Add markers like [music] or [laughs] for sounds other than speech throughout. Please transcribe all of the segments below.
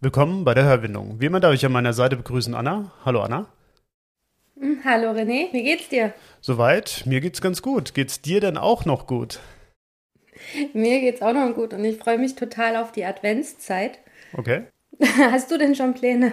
Willkommen bei der Hörwindung. Wie immer darf ich an meiner Seite begrüßen Anna. Hallo Anna. Hm, hallo René, wie geht's dir? Soweit, mir geht's ganz gut. Geht's dir denn auch noch gut? Mir geht's auch noch gut und ich freue mich total auf die Adventszeit. Okay. [laughs] Hast du denn schon Pläne?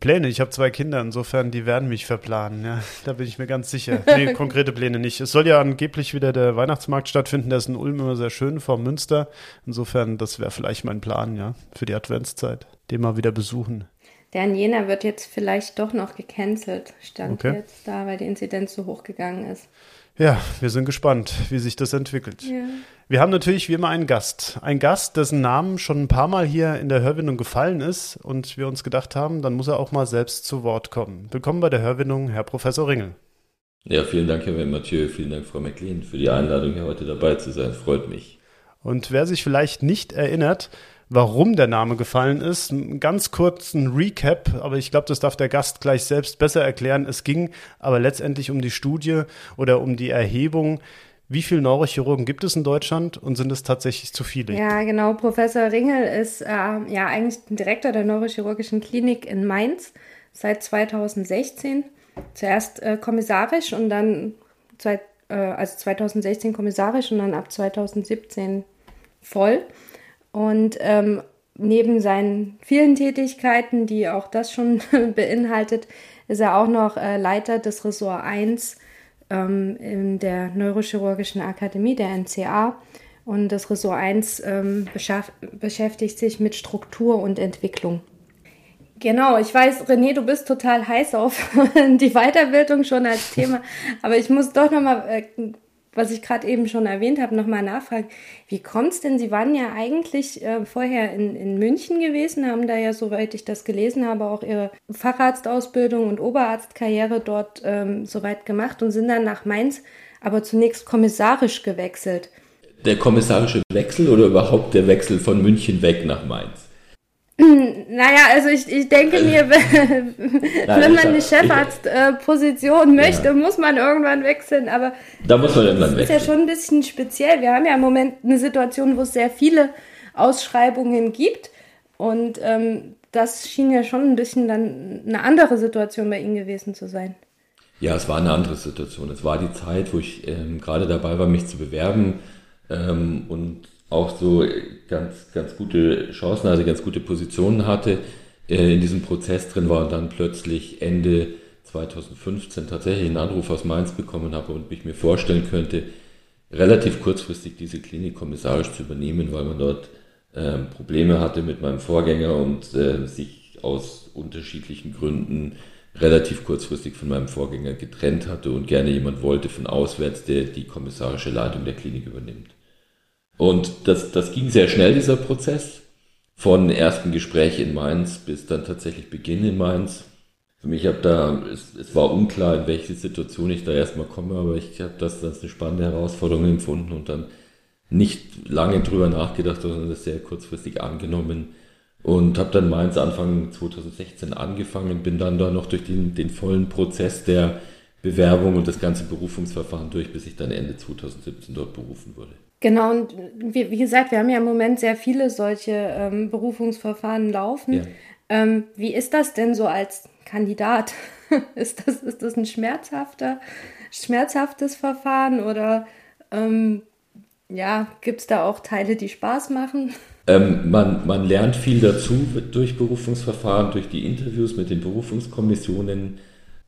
Pläne, ich habe zwei Kinder, insofern, die werden mich verplanen, ja. Da bin ich mir ganz sicher. [laughs] Nee, konkrete Pläne nicht. Es soll ja angeblich wieder der Weihnachtsmarkt stattfinden, der ist in Ulm immer sehr schön vor Münster. Insofern, das wäre vielleicht mein Plan, ja, für die Adventszeit, den mal wieder besuchen. Der in Jena wird jetzt vielleicht doch noch gecancelt, stand okay. jetzt da, weil die Inzidenz so hoch gegangen ist. Ja, wir sind gespannt, wie sich das entwickelt. Ja. Wir haben natürlich wie immer einen Gast. Ein Gast, dessen Namen schon ein paar Mal hier in der Hörwindung gefallen ist und wir uns gedacht haben, dann muss er auch mal selbst zu Wort kommen. Willkommen bei der Hörwindung, Herr Professor Ringel. Ja, vielen Dank, Herr Mathieu. Vielen Dank, Frau McLean, für die Einladung, hier heute dabei zu sein. Freut mich. Und wer sich vielleicht nicht erinnert, warum der Name gefallen ist. Einen ganz kurzen Recap, aber ich glaube, das darf der Gast gleich selbst besser erklären. Es ging aber letztendlich um die Studie oder um die Erhebung. Wie viele Neurochirurgen gibt es in Deutschland und sind es tatsächlich zu viele? Ja, genau. Professor Ringel ist äh, ja eigentlich Direktor der Neurochirurgischen Klinik in Mainz seit 2016. Zuerst äh, kommissarisch und dann zwei, äh, also 2016 kommissarisch und dann ab 2017 voll. Und ähm, neben seinen vielen Tätigkeiten, die auch das schon [laughs] beinhaltet, ist er auch noch äh, Leiter des Ressort 1 ähm, in der Neurochirurgischen Akademie, der NCA. Und das Ressort 1 ähm, beschäftigt sich mit Struktur und Entwicklung. Genau, ich weiß, René, du bist total heiß auf [laughs] die Weiterbildung schon als Thema, aber ich muss doch nochmal äh, was ich gerade eben schon erwähnt habe, nochmal nachfragen. Wie kommt es denn? Sie waren ja eigentlich äh, vorher in, in München gewesen, haben da ja, soweit ich das gelesen habe, auch ihre Facharztausbildung und Oberarztkarriere dort ähm, soweit gemacht und sind dann nach Mainz, aber zunächst kommissarisch gewechselt. Der kommissarische Wechsel oder überhaupt der Wechsel von München weg nach Mainz? Naja, also ich, ich denke mir, wenn, [laughs] Nein, wenn man eine Chefarztposition äh, möchte, ja. muss man irgendwann wechseln. Aber da muss man irgendwann das wechseln. ist ja schon ein bisschen speziell. Wir haben ja im Moment eine Situation, wo es sehr viele Ausschreibungen gibt. Und ähm, das schien ja schon ein bisschen dann eine andere Situation bei Ihnen gewesen zu sein. Ja, es war eine andere Situation. Es war die Zeit, wo ich ähm, gerade dabei war, mich zu bewerben. Ähm, und auch so ganz, ganz gute Chancen, also ganz gute Positionen hatte, äh, in diesem Prozess drin war und dann plötzlich Ende 2015 tatsächlich einen Anruf aus Mainz bekommen habe und mich mir vorstellen könnte, relativ kurzfristig diese Klinik kommissarisch zu übernehmen, weil man dort äh, Probleme hatte mit meinem Vorgänger und äh, sich aus unterschiedlichen Gründen relativ kurzfristig von meinem Vorgänger getrennt hatte und gerne jemand wollte von auswärts, der die kommissarische Leitung der Klinik übernimmt. Und das, das ging sehr schnell, dieser Prozess. Von ersten Gespräch in Mainz bis dann tatsächlich Beginn in Mainz. Für mich habe da, es, es war unklar, in welche Situation ich da erstmal komme, aber ich habe das als eine spannende Herausforderung empfunden und dann nicht lange drüber nachgedacht, sondern das sehr kurzfristig angenommen und habe dann Mainz Anfang 2016 angefangen, bin dann da noch durch den, den vollen Prozess der Bewerbung und das ganze Berufungsverfahren durch, bis ich dann Ende 2017 dort berufen wurde. Genau, und wie, wie, gesagt, wir haben ja im Moment sehr viele solche ähm, Berufungsverfahren laufen. Ja. Ähm, wie ist das denn so als Kandidat? [laughs] ist, das, ist das ein schmerzhafter, schmerzhaftes Verfahren oder ähm, ja, gibt es da auch Teile, die Spaß machen? Ähm, man, man lernt viel dazu durch Berufungsverfahren, durch die Interviews mit den Berufungskommissionen,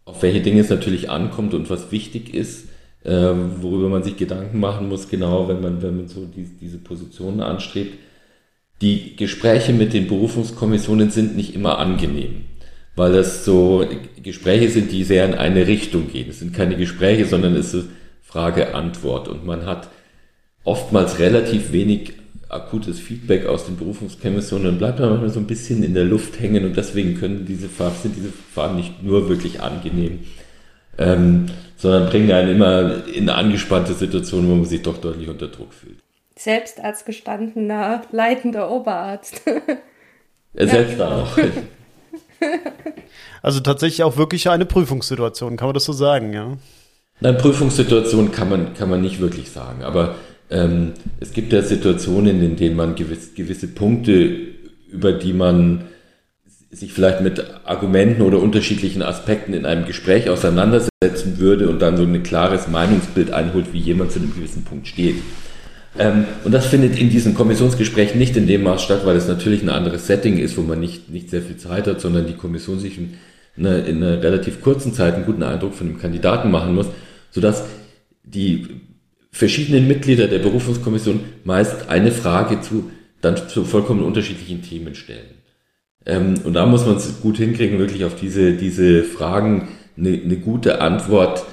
auf welche Dinge es natürlich ankommt und was wichtig ist ähm, worüber man sich Gedanken machen muss, genau, wenn man, wenn man so die, diese Positionen anstrebt. Die Gespräche mit den Berufungskommissionen sind nicht immer angenehm, weil es so Gespräche sind, die sehr in eine Richtung gehen. Es sind keine Gespräche, sondern es ist Frage-Antwort und man hat oftmals relativ wenig akutes Feedback aus den Berufungskommissionen, dann bleibt man manchmal so ein bisschen in der Luft hängen und deswegen können diese Verfahren, sind diese Verfahren nicht nur wirklich angenehm, ähm, sondern bringen einen immer in eine angespannte Situation, wo man sich doch deutlich unter Druck fühlt. Selbst als gestandener leitender Oberarzt. Selbst ja, genau. auch. [laughs] Also tatsächlich auch wirklich eine Prüfungssituation, kann man das so sagen, ja? Nein, Prüfungssituation kann man, kann man nicht wirklich sagen, aber ähm, es gibt ja Situationen, in denen man gewisse, gewisse Punkte, über die man sich vielleicht mit Argumenten oder unterschiedlichen Aspekten in einem Gespräch auseinandersetzen würde und dann so ein klares Meinungsbild einholt, wie jemand zu einem gewissen Punkt steht. Ähm, und das findet in diesen Kommissionsgesprächen nicht in dem Maß statt, weil es natürlich ein anderes Setting ist, wo man nicht, nicht sehr viel Zeit hat, sondern die Kommission sich in einer, in einer relativ kurzen Zeit einen guten Eindruck von dem Kandidaten machen muss, sodass die verschiedenen Mitglieder der Berufungskommission meist eine Frage zu dann zu vollkommen unterschiedlichen Themen stellen. Ähm, und da muss man es gut hinkriegen, wirklich auf diese, diese Fragen eine, eine gute Antwort,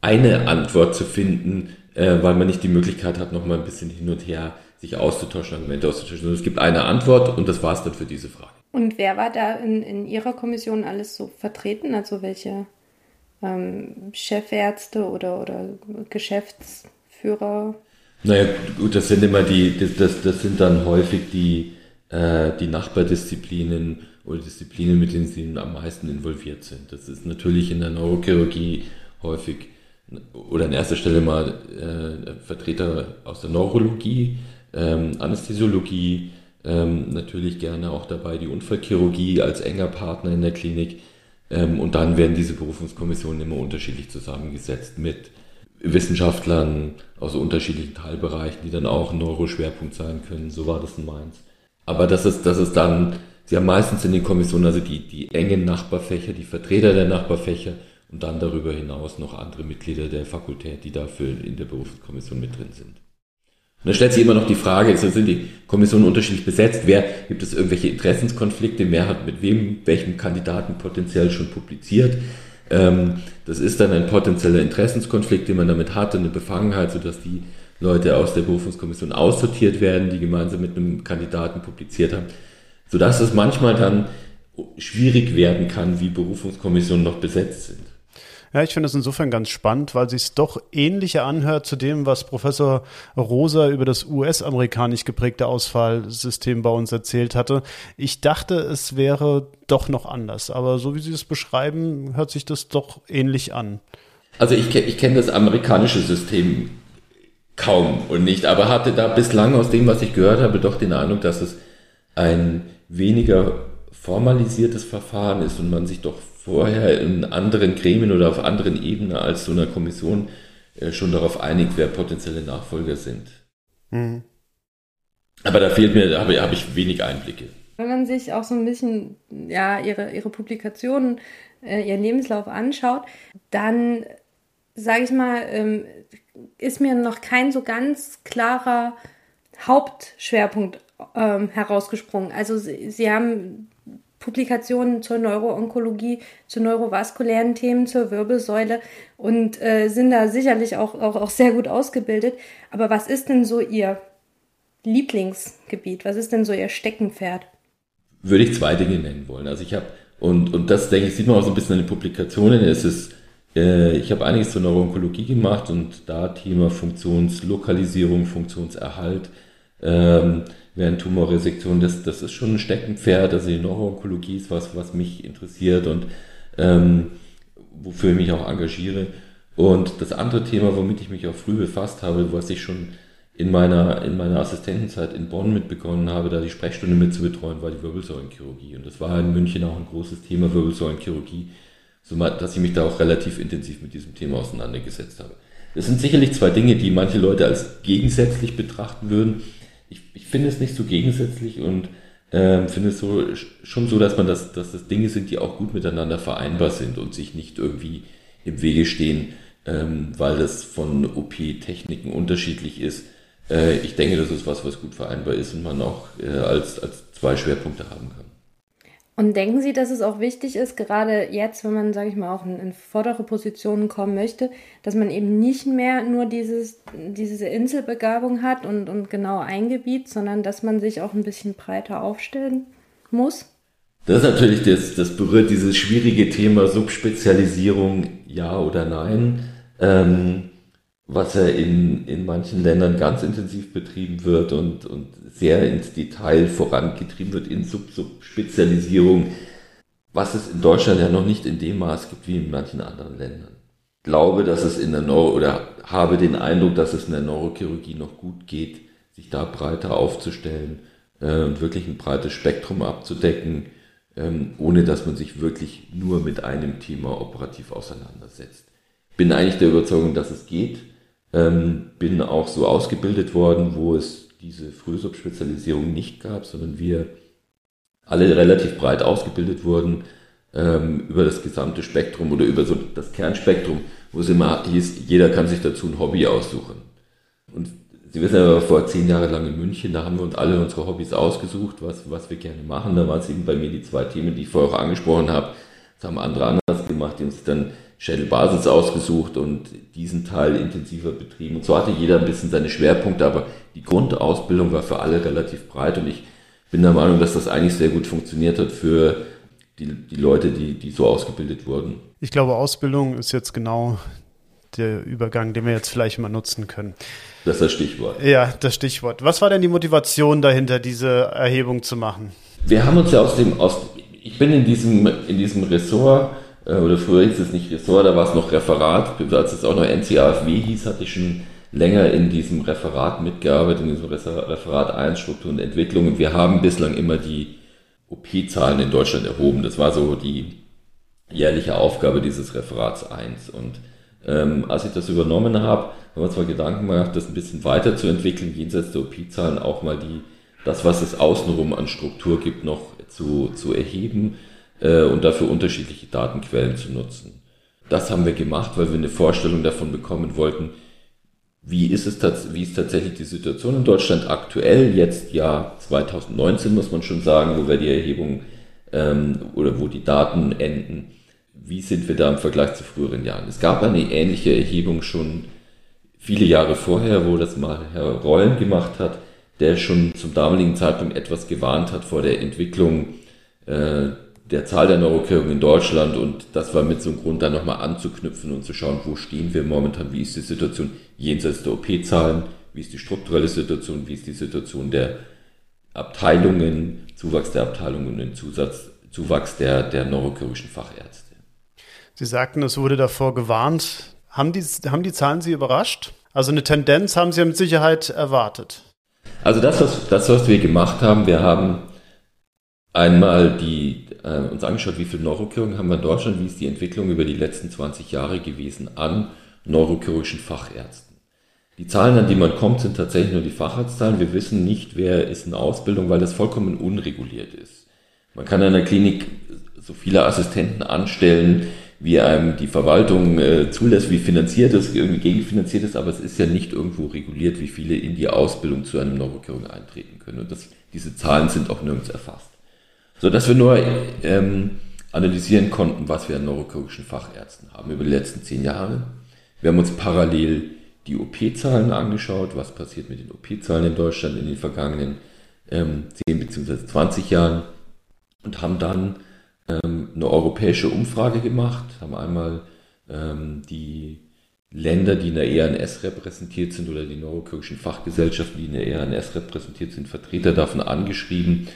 eine Antwort zu finden, äh, weil man nicht die Möglichkeit hat, noch mal ein bisschen hin und her sich auszutauschen, Argumente auszutauschen. Es gibt eine Antwort und das war es dann für diese Frage. Und wer war da in, in Ihrer Kommission alles so vertreten? Also welche ähm, Chefärzte oder, oder Geschäftsführer? Naja, gut, das sind immer die, das, das sind dann häufig die, äh, die Nachbardisziplinen oder Disziplinen, mit denen sie am meisten involviert sind. Das ist natürlich in der Neurochirurgie häufig oder an erster Stelle mal äh, Vertreter aus der Neurologie, ähm, Anästhesiologie, ähm, natürlich gerne auch dabei die Unfallchirurgie als enger Partner in der Klinik. Ähm, und dann werden diese Berufungskommissionen immer unterschiedlich zusammengesetzt mit Wissenschaftlern aus unterschiedlichen Teilbereichen, die dann auch ein Neuroschwerpunkt sein können. So war das in Mainz. Aber das ist, das ist dann, sie haben meistens in den Kommissionen also die, die engen Nachbarfächer, die Vertreter der Nachbarfächer und dann darüber hinaus noch andere Mitglieder der Fakultät, die dafür in der Berufskommission mit drin sind. Und dann stellt sich immer noch die Frage, sind die Kommissionen unterschiedlich besetzt? Wer, gibt es irgendwelche Interessenskonflikte? Wer hat mit wem, welchem Kandidaten potenziell schon publiziert? Ähm, das ist dann ein potenzieller Interessenskonflikt, den man damit hat, eine Befangenheit, sodass die Leute aus der Berufungskommission aussortiert werden, die gemeinsam mit einem Kandidaten publiziert haben, sodass es manchmal dann schwierig werden kann, wie Berufungskommissionen noch besetzt sind. Ja, ich finde es insofern ganz spannend, weil sich es doch ähnlicher anhört zu dem, was Professor Rosa über das US-amerikanisch geprägte Ausfallsystem bei uns erzählt hatte. Ich dachte, es wäre doch noch anders, aber so wie Sie es beschreiben, hört sich das doch ähnlich an. Also ich, ich kenne das amerikanische System kaum und nicht, aber hatte da bislang aus dem, was ich gehört habe, doch den Eindruck, dass es ein weniger formalisiertes Verfahren ist und man sich doch vorher in anderen Gremien oder auf anderen Ebenen als so einer Kommission äh, schon darauf einigt, wer potenzielle Nachfolger sind. Mhm. Aber da fehlt mir, da habe, habe ich wenig Einblicke. Wenn man sich auch so ein bisschen ja, ihre, ihre Publikationen, äh, ihren Lebenslauf anschaut, dann sage ich mal, ähm, ist mir noch kein so ganz klarer Hauptschwerpunkt ähm, herausgesprungen. Also sie, sie haben Publikationen zur Neuroonkologie, zu neurovaskulären Themen, zur Wirbelsäule und äh, sind da sicherlich auch, auch, auch sehr gut ausgebildet. Aber was ist denn so Ihr Lieblingsgebiet? Was ist denn so Ihr Steckenpferd? Würde ich zwei Dinge nennen wollen. Also ich habe, und, und das denke ich, sieht man auch so ein bisschen in den Publikationen, es ist, ich habe einiges zur Neuroonkologie gemacht und da Thema Funktionslokalisierung, Funktionserhalt, ähm, während Tumorresektion, das, das ist schon ein Steckenpferd. Also die Neuroonkologie ist was, was mich interessiert und ähm, wofür ich mich auch engagiere. Und das andere Thema, womit ich mich auch früh befasst habe, was ich schon in meiner, in meiner Assistentenzeit in Bonn mitbegonnen habe, da die Sprechstunde mitzubetreuen, war die Wirbelsäulenchirurgie. Und das war in München auch ein großes Thema, Wirbelsäulenchirurgie, so dass ich mich da auch relativ intensiv mit diesem Thema auseinandergesetzt habe. Das sind sicherlich zwei Dinge, die manche Leute als gegensätzlich betrachten würden ich, ich finde es nicht so gegensätzlich und ähm, finde es so, schon so, dass man das, dass das Dinge sind, die auch gut miteinander vereinbar sind und sich nicht irgendwie im Wege stehen, ähm, weil das von OP-Techniken unterschiedlich ist. Äh, ich denke, das ist was, was gut vereinbar ist und man auch äh, als, als zwei Schwerpunkte haben kann. Und denken Sie, dass es auch wichtig ist, gerade jetzt, wenn man, sage ich mal, auch in, in, vordere Positionen kommen möchte, dass man eben nicht mehr nur dieses, diese Inselbegabung hat und, und genau ein Gebiet, sondern dass man sich auch ein bisschen breiter aufstellen muss? Das ist natürlich, das, das berührt dieses schwierige Thema Subspezialisierung, ja oder nein, ähm, was ja in, in manchen Ländern ganz intensiv betrieben wird und, und sehr ins Detail vorangetrieben wird in Sub-Subspezialisierung, was es in Deutschland ja noch nicht in dem Maß gibt wie in manchen anderen Ländern. Ich glaube, dass es in der Neuro oder habe den Eindruck, dass es in der Neurochirurgie noch gut geht, sich da breiter aufzustellen äh, und wirklich ein breites Spektrum abzudecken ähm, ohne dass man sich wirklich nur mit einem Thema operativ auseinandersetzt. Bin eigentlich der Überzeugung, dass es geht. Ähm, bin auch so ausgebildet worden, wo es diese Frühsubspezialisierung nicht gab, sondern wir alle relativ breit ausgebildet wurden ähm, über das gesamte Spektrum oder über so das Kernspektrum, wo es immer hieß, jeder kann sich dazu ein Hobby aussuchen. Und Sie wissen ja, vor zehn Jahren lang in München, da haben wir uns alle unsere Hobbys ausgesucht, was, was wir gerne machen. Da waren es eben bei mir die zwei Themen, die ich vorher auch angesprochen habe. Das haben andere anders gemacht, die sich dann Schädelbasis ausgesucht und diesen Teil intensiver betrieben. Und so hatte jeder ein bisschen seine Schwerpunkte, aber die Grundausbildung war für alle relativ breit und ich bin der Meinung, dass das eigentlich sehr gut funktioniert hat für die, die Leute, die, die so ausgebildet wurden. Ich glaube, Ausbildung ist jetzt genau der Übergang, den wir jetzt vielleicht mal nutzen können. Das ist das Stichwort. Ja, das Stichwort. Was war denn die Motivation dahinter, diese Erhebung zu machen? Wir haben uns ja aus dem, aus, ich bin in diesem, in diesem Ressort, oder früher hieß es nicht Ressort, da war es noch Referat, als es auch noch NCAFW hieß, hatte ich schon länger in diesem Referat mitgearbeitet, in diesem Referat 1 Struktur und Entwicklung. Und wir haben bislang immer die OP-Zahlen in Deutschland erhoben. Das war so die jährliche Aufgabe dieses Referats 1. Und ähm, als ich das übernommen habe, haben wir zwar Gedanken gemacht, das ein bisschen weiterzuentwickeln, jenseits der OP-Zahlen auch mal die, das, was es außenrum an Struktur gibt, noch zu, zu erheben äh, und dafür unterschiedliche Datenquellen zu nutzen. Das haben wir gemacht, weil wir eine Vorstellung davon bekommen wollten, wie ist es wie ist tatsächlich die Situation in Deutschland aktuell, jetzt Jahr 2019 muss man schon sagen, wo wir die Erhebung ähm, oder wo die Daten enden. Wie sind wir da im Vergleich zu früheren Jahren? Es gab eine ähnliche Erhebung schon viele Jahre vorher, wo das mal Herr Rollen gemacht hat, der schon zum damaligen Zeitpunkt etwas gewarnt hat vor der Entwicklung äh, der Zahl der Neurochirurgen in Deutschland und das war mit so einem Grund, da nochmal anzuknüpfen und zu schauen, wo stehen wir momentan, wie ist die Situation jenseits der OP-Zahlen, wie ist die strukturelle Situation, wie ist die Situation der Abteilungen, Zuwachs der Abteilungen und den Zusatz, Zuwachs der, der neurochirurgischen Fachärzte. Sie sagten, es wurde davor gewarnt, haben die, haben die Zahlen Sie überrascht? Also eine Tendenz haben Sie ja mit Sicherheit erwartet. Also das, was, das, was wir gemacht haben, wir haben einmal die, äh, uns angeschaut, wie viele Neurochirurgen haben wir in Deutschland, wie ist die Entwicklung über die letzten 20 Jahre gewesen an neurochirurgischen Fachärzten. Die Zahlen, an die man kommt, sind tatsächlich nur die Facharztzahlen. Wir wissen nicht, wer ist in Ausbildung, weil das vollkommen unreguliert ist. Man kann in einer Klinik so viele Assistenten anstellen, wie einem die Verwaltung äh, zulässt, wie finanziert es, irgendwie gegenfinanziert ist, aber es ist ja nicht irgendwo reguliert, wie viele in die Ausbildung zu einem Neurochirurgen eintreten können. Und das, diese Zahlen sind auch nirgends erfasst. So dass wir nur ähm, analysieren konnten, was wir an neurochirurgischen Fachärzten haben über die letzten zehn Jahre. Wir haben uns parallel die OP-Zahlen angeschaut, was passiert mit den OP-Zahlen in Deutschland in den vergangenen ähm, 10 bzw. 20 Jahren und haben dann ähm, eine europäische Umfrage gemacht, haben einmal ähm, die Länder, die in der ERNS repräsentiert sind oder die neurochirurgischen Fachgesellschaften, die in der ERNS repräsentiert sind, Vertreter davon angeschrieben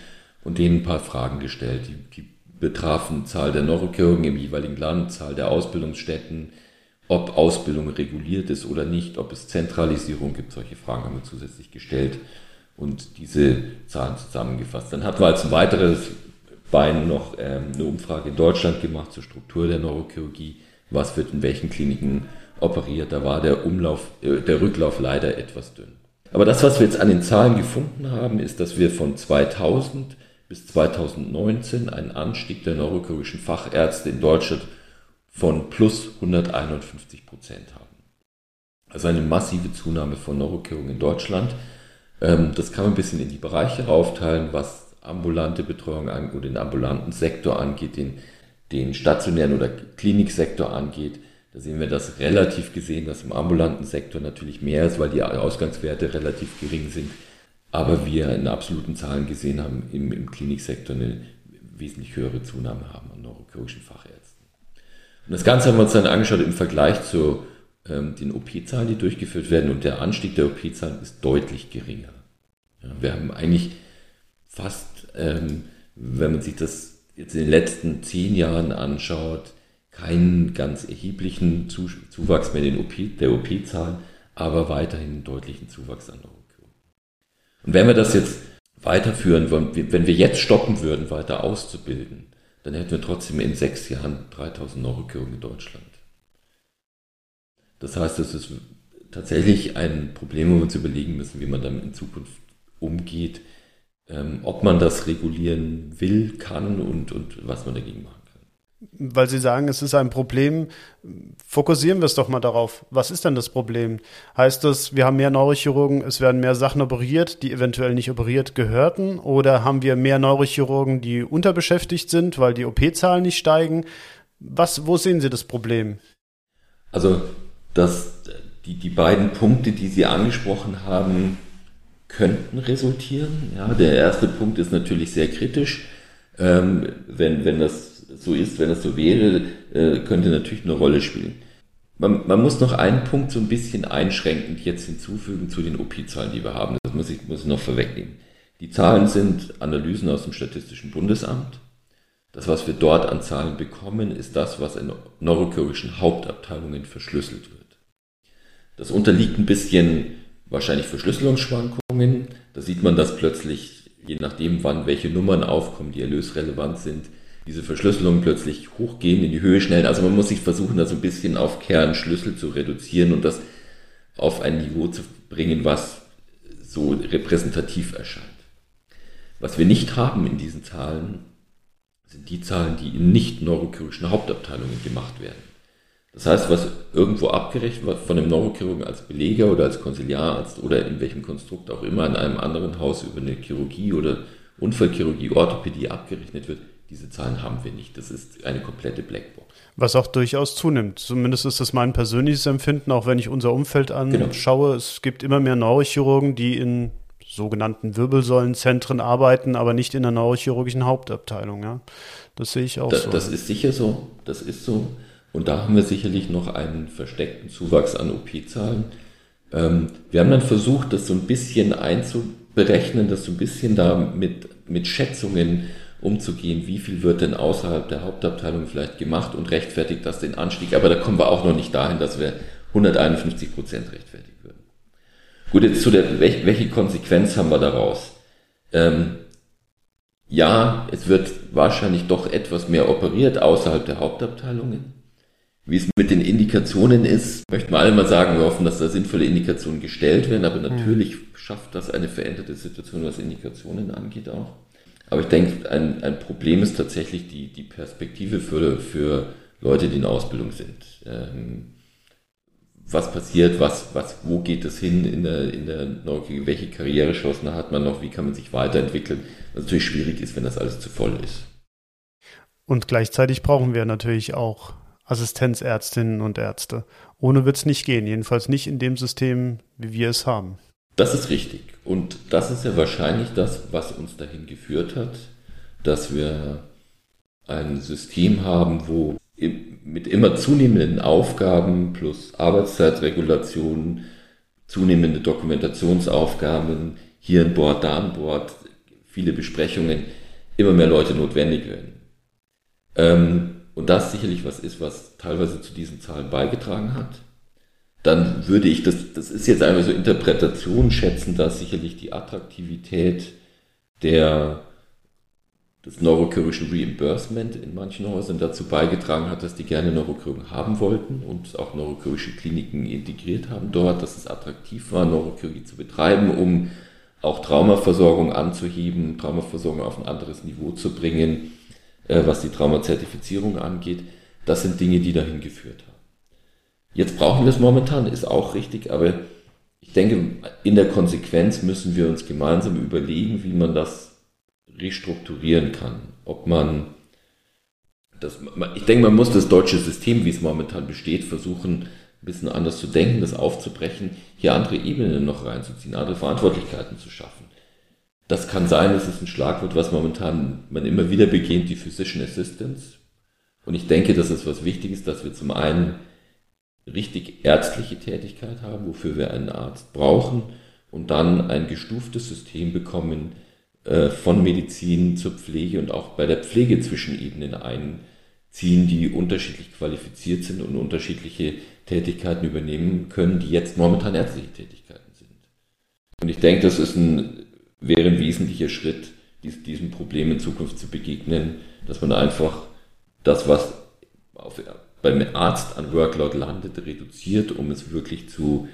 und denen ein paar Fragen gestellt. Die, die betrafen Zahl der Neurochirurgen im jeweiligen Land, Zahl der Ausbildungsstätten, ob Ausbildung reguliert ist oder nicht, ob es Zentralisierung gibt. Solche Fragen haben wir zusätzlich gestellt und diese Zahlen zusammengefasst. Dann hatten wir als weiteres Bein noch ähm, eine Umfrage in Deutschland gemacht zur Struktur der Neurochirurgie. Was wird in welchen Kliniken operiert? Da war der Umlauf, äh, der Rücklauf leider etwas dünn. Aber das, was wir jetzt an den Zahlen gefunden haben, ist, dass wir von 2000 bis 2019 einen Anstieg der neurochirurgischen Fachärzte in Deutschland von plus 151 Prozent haben. Also eine massive Zunahme von Neurochirurgen in Deutschland. Ähm, das kann man ein bisschen in die Bereiche aufteilen, was ambulante Betreuung oder den ambulanten Sektor angeht, den, den stationären oder Kliniksektor angeht. Da sehen wir das relativ gesehen, dass im ambulanten Sektor natürlich mehr ist, weil die Ausgangswerte relativ gering sind. Aber wir in absoluten Zahlen gesehen haben, im, im Kliniksektor eine wesentlich höhere Zunahme haben an neurochirurgischen Fachärzten. Und das Ganze haben wir uns dann angeschaut im Vergleich zu ähm, den OP-Zahlen, die durchgeführt werden. Und der Anstieg der OP-Zahlen ist deutlich geringer. Ja, wir haben eigentlich fast, ähm, wenn man sich das jetzt in den letzten zehn Jahren anschaut, keinen ganz erheblichen Zuwachs mehr den OP, der OP-Zahlen, aber weiterhin einen deutlichen Zuwachs an Neurochirurgen. Und wenn wir das jetzt weiterführen wollen, wenn wir jetzt stoppen würden, weiter auszubilden, dann hätten wir trotzdem in sechs Jahren 3000 Neurochirurgen in Deutschland. Das heißt, es ist tatsächlich ein Problem, wo wir uns überlegen müssen, wie man damit in Zukunft umgeht, ähm, ob man das regulieren will, kann und, und was man dagegen kann. Weil Sie sagen, es ist ein Problem, fokussieren wir es doch mal darauf. Was ist denn das Problem? Heißt das, wir haben mehr Neurochirurgen, es werden mehr Sachen operiert, die eventuell nicht operiert gehörten? Oder haben wir mehr Neurochirurgen, die unterbeschäftigt sind, weil die OP-Zahlen nicht steigen? Was, wo sehen Sie das Problem? Also, dass die, die beiden Punkte, die Sie angesprochen haben, könnten resultieren. Ja, der erste Punkt ist natürlich sehr kritisch. Ähm, wenn, wenn das so ist, wenn das so wäre, äh, könnte natürlich eine Rolle spielen. Man, man, muss noch einen Punkt so ein bisschen einschränkend jetzt hinzufügen zu den OP-Zahlen, die wir haben. Das muss ich, muss ich noch vorwegnehmen. Die Zahlen sind Analysen aus dem Statistischen Bundesamt. Das, was wir dort an Zahlen bekommen, ist das, was in neurochirurgischen Hauptabteilungen verschlüsselt wird. Das unterliegt ein bisschen wahrscheinlich Verschlüsselungsschwankungen. Da sieht man, dass plötzlich, je nachdem, wann welche Nummern aufkommen, die erlösrelevant sind, diese Verschlüsselungen plötzlich hochgehen, in die Höhe schnellen. Also man muss sich versuchen, da so ein bisschen auf Kernschlüssel zu reduzieren und das auf ein Niveau zu bringen, was so repräsentativ erscheint. Was wir nicht haben in diesen Zahlen, sind die Zahlen, die in nicht neurochirurgischen Hauptabteilungen gemacht werden. Das heißt, was irgendwo abgerechnet wird von einem Neurochirurgen als Beleger oder als Konsiliararzt oder in welchem Konstrukt auch immer in einem anderen Haus über eine Chirurgie oder Unfallchirurgie, Orthopädie abgerechnet wird, diese Zahlen haben wir nicht. Das ist eine komplette Blackbox. Was auch durchaus zunimmt. Zumindest ist das mein persönliches Empfinden, auch wenn ich unser Umfeld anschaue. Genau. Es gibt immer mehr Neurochirurgen, die in sogenannten Wirbelsäulenzentren arbeiten, aber nicht in der neurochirurgischen Hauptabteilung. Ja? Das sehe ich auch da, so. Das ist sicher so. Das ist so. Und da haben wir sicherlich noch einen versteckten Zuwachs an OP-Zahlen. Ähm, wir haben dann versucht, das so ein bisschen einzuberechnen, das so ein bisschen da mit, mit Schätzungen umzugehen, wie viel wird denn außerhalb der Hauptabteilung vielleicht gemacht und rechtfertigt das den Anstieg. Aber da kommen wir auch noch nicht dahin, dass wir 151 Prozent rechtfertigen würden. Gut, jetzt zu der, welche, welche Konsequenz haben wir daraus? Ähm, ja, es wird wahrscheinlich doch etwas mehr operiert außerhalb der Hauptabteilungen. Wie es mit den Indikationen ist, möchten wir alle mal sagen, wir hoffen, dass da sinnvolle Indikationen gestellt werden, aber natürlich schafft das eine veränderte Situation, was Indikationen angeht auch. Aber ich denke, ein, ein Problem ist tatsächlich die, die Perspektive für, für Leute, die in Ausbildung sind. Ähm, was passiert, was, was, wo geht es hin in der, in der Neurologie, welche Karrierechancen hat man noch, wie kann man sich weiterentwickeln, was natürlich schwierig ist, wenn das alles zu voll ist. Und gleichzeitig brauchen wir natürlich auch Assistenzärztinnen und Ärzte. Ohne wird es nicht gehen, jedenfalls nicht in dem System, wie wir es haben. Das ist richtig. Und das ist ja wahrscheinlich das, was uns dahin geführt hat, dass wir ein System haben, wo mit immer zunehmenden Aufgaben plus Arbeitszeitregulationen, zunehmende Dokumentationsaufgaben, hier ein Board, da ein Board, viele Besprechungen, immer mehr Leute notwendig werden. Ähm, und das sicherlich was ist, was teilweise zu diesen Zahlen beigetragen hat, dann würde ich, das, das ist jetzt einfach so Interpretation schätzen, dass sicherlich die Attraktivität der, des neurochirurgischen Reimbursement in manchen Häusern dazu beigetragen hat, dass die gerne Neurochirurgen haben wollten und auch neurochirurgische Kliniken integriert haben dort, dass es attraktiv war, Neurochirurgie zu betreiben, um auch Traumaversorgung anzuheben, Traumaversorgung auf ein anderes Niveau zu bringen äh, was die Traumazertifizierung angeht. Das sind Dinge, die dahin geführt haben. Jetzt brauchen wir es momentan, ist auch richtig, aber ich denke, in der Konsequenz müssen wir uns gemeinsam überlegen, wie man das restrukturieren kann. Ob man das, ich denke, man muss das deutsche System, wie es momentan besteht, versuchen, ein bisschen anders zu denken, das aufzubrechen, hier andere Ebenen noch reinzuziehen, andere Verantwortlichkeiten zu schaffen. Das kann sein, es ist ein Schlagwort, was momentan man immer wieder beginnt, die Physician Assistance. Und ich denke, das ist was Wichtiges, dass wir zum einen richtig ärztliche Tätigkeit haben, wofür wir einen Arzt brauchen, und dann ein gestuftes System bekommen, äh, von Medizin zur Pflege und auch bei der Pflege zwischen Ebenen einziehen, die unterschiedlich qualifiziert sind und unterschiedliche Tätigkeiten übernehmen können, die jetzt momentan ärztliche Tätigkeiten sind. Und ich denke, das ist ein, wäre ein wesentlicher Schritt, diesem Problem in Zukunft zu begegnen, dass man einfach das, was auf, beim Arzt an Workload landet, reduziert, um es wirklich zu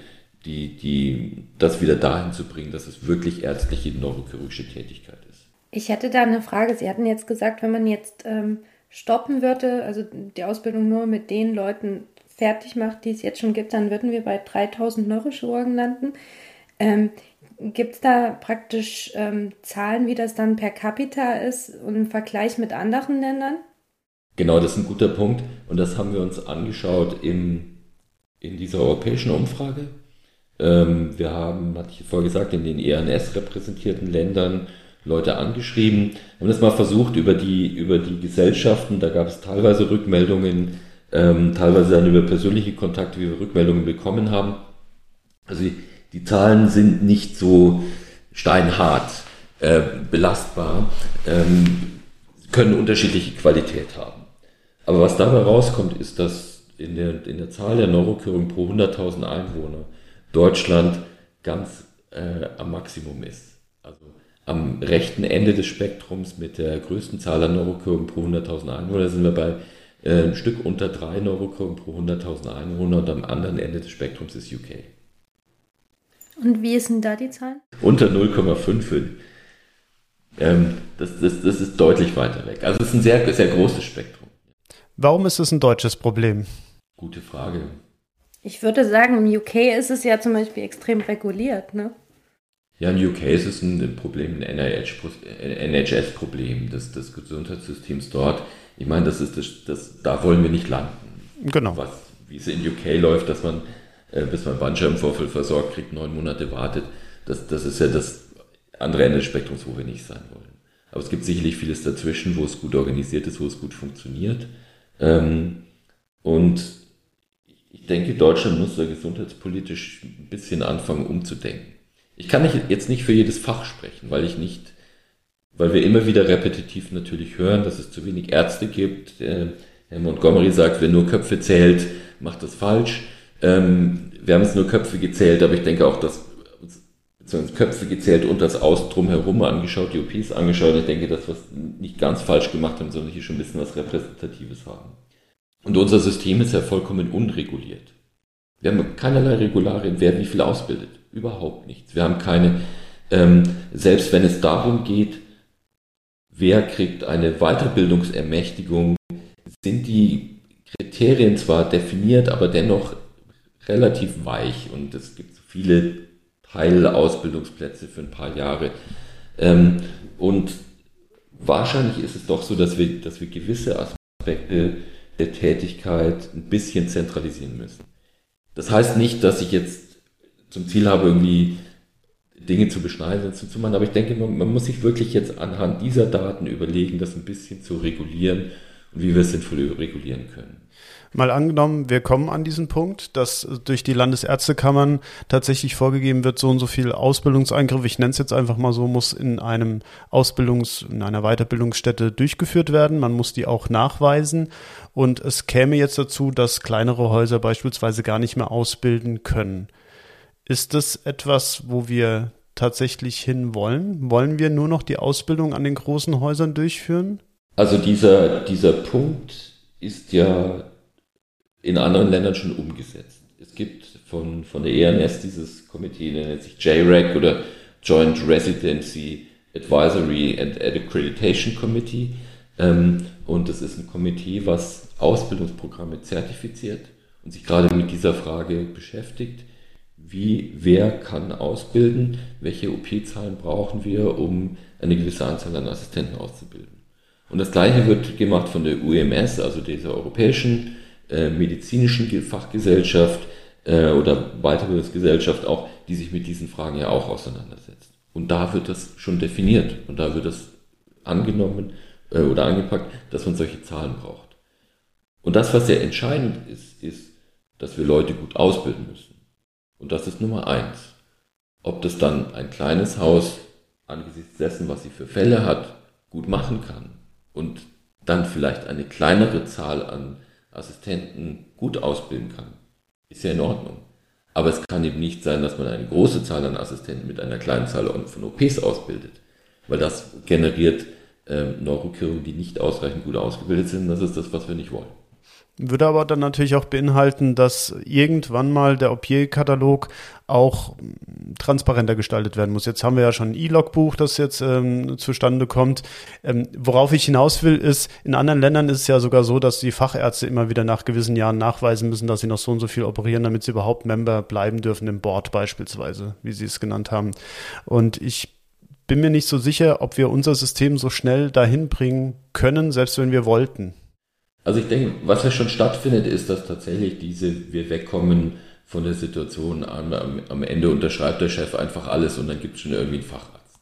die, die, das wieder dahin zu bringen, dass es wirklich ärztliche neurochirurgische Tätigkeit ist. Ich hätte da eine Frage. Sie hatten jetzt gesagt, wenn man jetzt ähm, stoppen würde, also die Ausbildung nur mit den Leuten fertig macht, die es jetzt schon gibt, dann würden wir bei 3000 Neurochirurgen landen. Ähm, Gibt es da praktisch ähm, Zahlen, wie das dann per capita ist im Vergleich mit anderen Ländern? Genau, das ist ein guter Punkt. Und das haben wir uns angeschaut im, in dieser europäischen Umfrage. Ähm, wir haben, hatte ich vorher gesagt, in den ERNS repräsentierten Ländern Leute angeschrieben, haben das mal versucht über die, über die Gesellschaften, da gab es teilweise Rückmeldungen, ähm, teilweise dann über persönliche Kontakte, wie wir Rückmeldungen bekommen haben. Also die, die Zahlen sind nicht so steinhart äh, belastbar, ähm, können unterschiedliche Qualität haben. Aber was dabei rauskommt, ist, dass in der, in der Zahl der Neurochirurgen pro 100.000 Einwohner Deutschland ganz äh, am Maximum ist. Also am rechten Ende des Spektrums mit der größten Zahl an Neurochirurgen pro 100.000 Einwohner sind wir bei äh, ein Stück unter drei Neurochirurgen pro 100.000 Einwohner und am anderen Ende des Spektrums ist UK. Und wie ist denn da die Zahl? Unter 0,5. Ähm, das, das, das ist deutlich weiter weg. Also es ist ein sehr, sehr großes Spektrum. Warum ist es ein deutsches Problem? Gute Frage. Ich würde sagen, im UK ist es ja zum Beispiel extrem reguliert, ne? Ja, in UK ist es ein Problem, ein NHS-Problem des, des Gesundheitssystems dort. Ich meine, das ist das, das, da wollen wir nicht landen. Genau. Was, wie es in UK läuft, dass man, äh, bis man Bandscheibenvorfall versorgt kriegt, neun Monate wartet, das, das ist ja das andere Ende des Spektrums, wo wir nicht sein wollen. Aber es gibt sicherlich vieles dazwischen, wo es gut organisiert ist, wo es gut funktioniert. Ähm, und ich denke, Deutschland muss da gesundheitspolitisch ein bisschen anfangen umzudenken. Ich kann nicht, jetzt nicht für jedes Fach sprechen, weil ich nicht, weil wir immer wieder repetitiv natürlich hören, dass es zu wenig Ärzte gibt. Äh, Herr Montgomery sagt, wer nur Köpfe zählt, macht das falsch. Ähm, wir haben jetzt nur Köpfe gezählt, aber ich denke auch, dass uns Köpfe gezählt und das Außen drumherum angeschaut, die OPs angeschaut. Ich denke, dass wir es nicht ganz falsch gemacht haben, sondern hier schon ein bisschen was Repräsentatives haben. Und unser System ist ja vollkommen unreguliert. Wir haben keinerlei Regularien, wer wie viel ausbildet. Überhaupt nichts. Wir haben keine, ähm, selbst wenn es darum geht, wer kriegt eine Weiterbildungsermächtigung, sind die Kriterien zwar definiert, aber dennoch relativ weich und es gibt so viele Teilausbildungsplätze für ein paar Jahre. Ähm, und wahrscheinlich ist es doch so, dass wir, dass wir gewisse Aspekte der Tätigkeit ein bisschen zentralisieren müssen. Das heißt nicht, dass ich jetzt zum Ziel habe, irgendwie Dinge zu beschneiden und zu machen, aber ich denke, man, man muss sich wirklich jetzt anhand dieser Daten überlegen, das ein bisschen zu regulieren und wie wir es sinnvoll regulieren können. Mal angenommen, wir kommen an diesen Punkt, dass durch die Landesärztekammern tatsächlich vorgegeben wird, so und so viel Ausbildungseingriff, ich nenne es jetzt einfach mal so, muss in einem Ausbildungs-, in einer Weiterbildungsstätte durchgeführt werden. Man muss die auch nachweisen. Und es käme jetzt dazu, dass kleinere Häuser beispielsweise gar nicht mehr ausbilden können. Ist das etwas, wo wir tatsächlich hin wollen? Wollen wir nur noch die Ausbildung an den großen Häusern durchführen? Also dieser, dieser Punkt ist ja in anderen Ländern schon umgesetzt. Es gibt von, von der ENS dieses Komitee, das nennt sich JREC oder Joint Residency Advisory and Accreditation Committee. Ähm, und das ist ein Komitee, was Ausbildungsprogramme zertifiziert und sich gerade mit dieser Frage beschäftigt. wie, wer kann ausbilden, welche OP-Zahlen brauchen wir, um eine gewisse Anzahl an Assistenten auszubilden. Und das Gleiche wird gemacht von der UMS, also dieser Europäischen äh, Medizinischen Fachgesellschaft äh, oder Weiterbildungsgesellschaft auch, die sich mit diesen Fragen ja auch auseinandersetzt. Und da wird das schon definiert und da wird das angenommen äh, oder angepackt, dass man solche Zahlen braucht. Und das, was sehr entscheidend ist, ist, dass wir Leute gut ausbilden müssen. Und das ist Nummer eins. Ob das dann ein kleines Haus angesichts dessen, was sie für Fälle hat, gut machen kann und dann vielleicht eine kleinere Zahl an Assistenten gut ausbilden kann, ist ja in Ordnung. Aber es kann eben nicht sein, dass man eine große Zahl an Assistenten mit einer kleinen Zahl von OPs ausbildet, weil das generiert äh, Neurochirurgen, die nicht ausreichend gut ausgebildet sind. Das ist das, was wir nicht wollen. Würde aber dann natürlich auch beinhalten, dass irgendwann mal der Objet-Katalog auch transparenter gestaltet werden muss. Jetzt haben wir ja schon ein E-Log-Buch, das jetzt ähm, zustande kommt. Ähm, worauf ich hinaus will, ist, in anderen Ländern ist es ja sogar so, dass die Fachärzte immer wieder nach gewissen Jahren nachweisen müssen, dass sie noch so und so viel operieren, damit sie überhaupt Member bleiben dürfen im Board beispielsweise, wie sie es genannt haben. Und ich bin mir nicht so sicher, ob wir unser System so schnell dahin bringen können, selbst wenn wir wollten. Also ich denke, was ja schon stattfindet, ist, dass tatsächlich diese, wir wegkommen von der Situation, am, am Ende unterschreibt der Chef einfach alles und dann gibt es schon irgendwie einen Facharzt.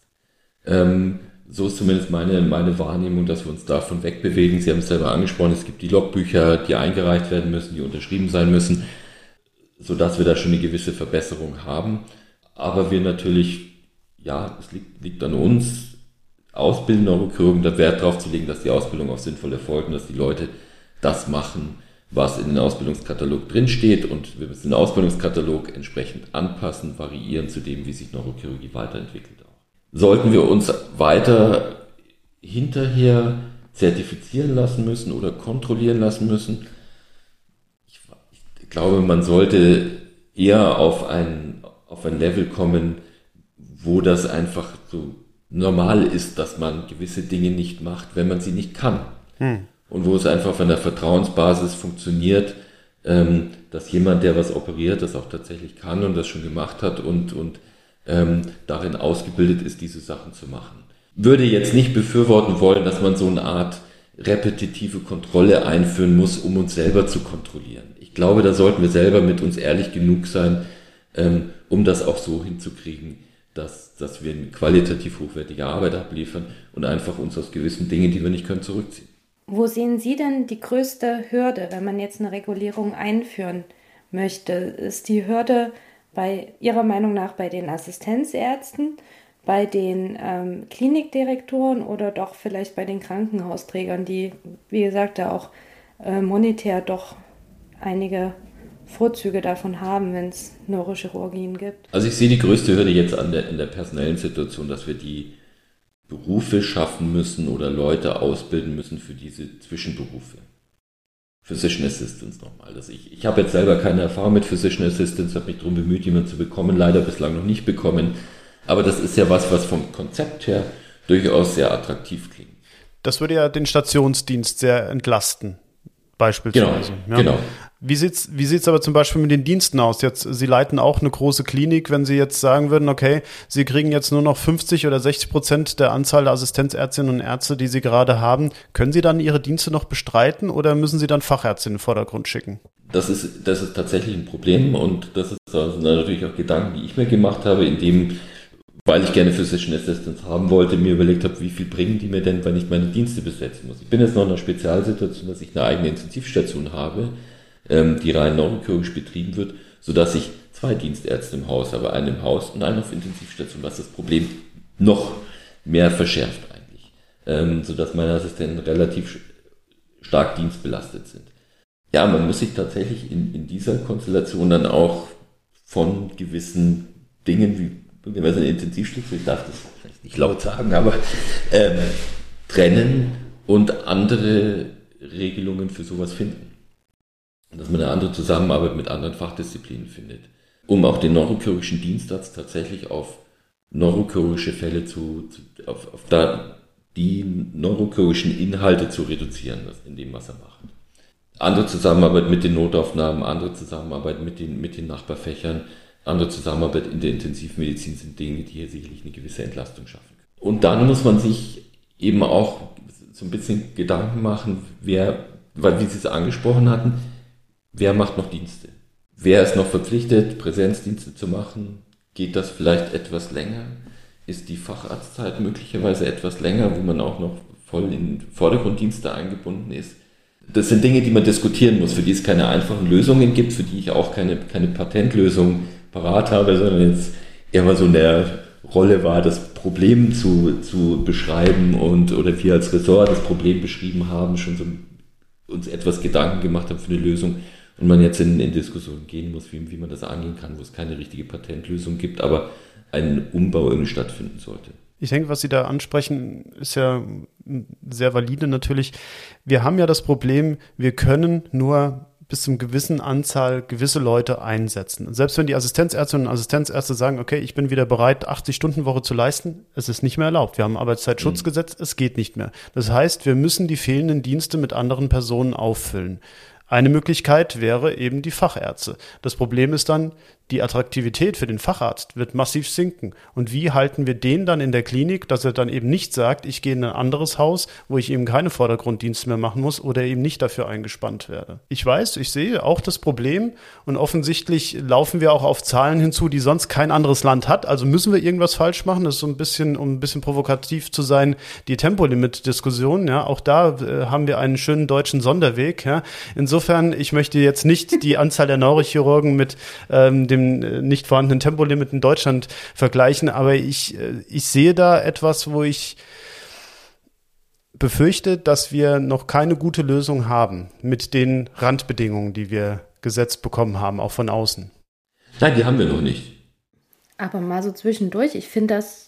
Ähm, so ist zumindest meine, meine Wahrnehmung, dass wir uns davon wegbewegen. Sie haben es selber angesprochen, es gibt die Logbücher, die eingereicht werden müssen, die unterschrieben sein müssen, sodass wir da schon eine gewisse Verbesserung haben. Aber wir natürlich, ja, es liegt, liegt an uns, ausbilden Neurochirurgen, da Wert darauf zu legen, dass die Ausbildung auch sinnvoll erfolgt und dass die Leute das machen, was in den Ausbildungskatalog drinsteht und wir müssen den Ausbildungskatalog entsprechend anpassen, variieren zu dem, wie sich Neurochirurgie weiterentwickelt. Sollten wir uns weiter hinterher zertifizieren lassen müssen oder kontrollieren lassen müssen? Ich, ich glaube, man sollte eher auf ein, auf ein Level kommen, wo das einfach so normal ist, dass man gewisse Dinge nicht macht, wenn man sie nicht kann. Hm und wo es einfach von der Vertrauensbasis funktioniert, ähm, dass jemand, der was operiert, das auch tatsächlich kann und das schon gemacht hat und, und ähm, darin ausgebildet ist, diese Sachen zu machen. Würde jetzt nicht befürworten wollen, dass man so eine Art repetitive Kontrolle einführen muss, um uns selber zu kontrollieren. Ich glaube, da sollten wir selber mit uns ehrlich genug sein, ähm, um das auch so hinzukriegen, dass, dass wir eine qualitativ hochwertige Arbeit abliefern und einfach uns aus gewissen Dingen, die wir nicht können, zurückziehen. Wo sehen Sie denn die größte Hürde, wenn man jetzt eine Regulierung einführen möchte? Ist die Hürde bei Ihrer Meinung nach bei den Assistenzärzten, bei den ähm, Klinikdirektoren oder doch vielleicht bei den Krankenhausträgern, die, wie gesagt, da auch äh, monetär doch einige Vorzüge davon haben, wenn es Neurochirurgien gibt? Also ich sehe die größte Hürde jetzt an der, in der personellen Situation, dass wir die Berufe schaffen müssen oder Leute ausbilden müssen für diese Zwischenberufe. Physician Assistance nochmal. Also ich, ich habe jetzt selber keine Erfahrung mit Physician Assistance, habe mich darum bemüht, jemanden zu bekommen, leider bislang noch nicht bekommen. Aber das ist ja was, was vom Konzept her durchaus sehr attraktiv klingt. Das würde ja den Stationsdienst sehr entlasten, beispielsweise. Genau, ja. genau. Wie sieht's, wie sieht's aber zum Beispiel mit den Diensten aus? Jetzt, Sie leiten auch eine große Klinik, wenn Sie jetzt sagen würden, okay, Sie kriegen jetzt nur noch 50 oder 60 Prozent der Anzahl der Assistenzärztinnen und Ärzte, die Sie gerade haben. Können Sie dann Ihre Dienste noch bestreiten oder müssen Sie dann Fachärzte in den Vordergrund schicken? Das ist, das ist tatsächlich ein Problem und das ist also natürlich auch Gedanken, die ich mir gemacht habe, indem weil ich gerne Physician Assistance haben wollte, mir überlegt habe, wie viel bringen die mir denn, wenn ich meine Dienste besetzen muss. Ich bin jetzt noch in einer Spezialsituation, dass ich eine eigene Intensivstation habe ähm, die rein neurochirurgisch betrieben wird, sodass ich zwei Dienstärzte im Haus habe, einen im Haus und einen auf Intensivstation, was das Problem noch mehr verschärft eigentlich, ähm, sodass meine Assistenten relativ stark dienstbelastet sind. Ja, man muss sich tatsächlich in, in dieser Konstellation dann auch von gewissen Dingen wie möglicherweise eine Intensivstation, ich darf das vielleicht nicht laut sagen, aber ähm, trennen und andere Regelungen für sowas finden dass man eine andere Zusammenarbeit mit anderen Fachdisziplinen findet, um auch den neurochirurgischen Dienstarzt tatsächlich auf neurochirurgische Fälle zu, zu auf, auf da die neurochirurgischen Inhalte zu reduzieren, in dem, was er macht. Andere Zusammenarbeit mit den Notaufnahmen, andere Zusammenarbeit mit den, mit den Nachbarfächern, andere Zusammenarbeit in der Intensivmedizin sind Dinge, die hier sicherlich eine gewisse Entlastung schaffen. Und dann muss man sich eben auch so ein bisschen Gedanken machen, wer, weil wie Sie es angesprochen hatten, wer macht noch Dienste? Wer ist noch verpflichtet, Präsenzdienste zu machen? Geht das vielleicht etwas länger? Ist die Facharztzeit möglicherweise etwas länger, wo man auch noch voll in Vordergrunddienste eingebunden ist? Das sind Dinge, die man diskutieren muss, für die es keine einfachen Lösungen gibt, für die ich auch keine, keine Patentlösung parat habe, sondern jetzt eher mal so in der Rolle war, das Problem zu, zu beschreiben und oder wir als Ressort das Problem beschrieben haben, schon so uns etwas Gedanken gemacht haben für eine Lösung und man jetzt in, in Diskussionen gehen muss, wie, wie man das angehen kann, wo es keine richtige Patentlösung gibt, aber ein Umbau irgendwie stattfinden sollte. Ich denke, was Sie da ansprechen, ist ja sehr valide natürlich. Wir haben ja das Problem, wir können nur bis zum gewissen Anzahl gewisse Leute einsetzen. Und selbst wenn die Assistenzärztinnen und Assistenzärzte sagen, okay, ich bin wieder bereit, 80 Stunden Woche zu leisten, es ist nicht mehr erlaubt. Wir haben ein Arbeitszeitschutzgesetz, mhm. es geht nicht mehr. Das heißt, wir müssen die fehlenden Dienste mit anderen Personen auffüllen. Eine Möglichkeit wäre eben die Fachärzte. Das Problem ist dann, die Attraktivität für den Facharzt wird massiv sinken. Und wie halten wir den dann in der Klinik, dass er dann eben nicht sagt, ich gehe in ein anderes Haus, wo ich eben keine Vordergrunddienste mehr machen muss oder eben nicht dafür eingespannt werde? Ich weiß, ich sehe auch das Problem und offensichtlich laufen wir auch auf Zahlen hinzu, die sonst kein anderes Land hat. Also müssen wir irgendwas falsch machen. Das ist so ein bisschen, um ein bisschen provokativ zu sein, die Tempolimit-Diskussion. Ja, auch da äh, haben wir einen schönen deutschen Sonderweg. Ja. Insofern, ich möchte jetzt nicht die Anzahl der Neurochirurgen mit ähm, dem äh, nicht vorhandenen Tempolimit in Deutschland vergleichen, aber ich, äh, ich sehe da etwas, wo ich befürchte, dass wir noch keine gute Lösung haben mit den Randbedingungen, die wir gesetzt bekommen haben, auch von außen. Nein, die haben wir noch nicht. Aber mal so zwischendurch, ich finde das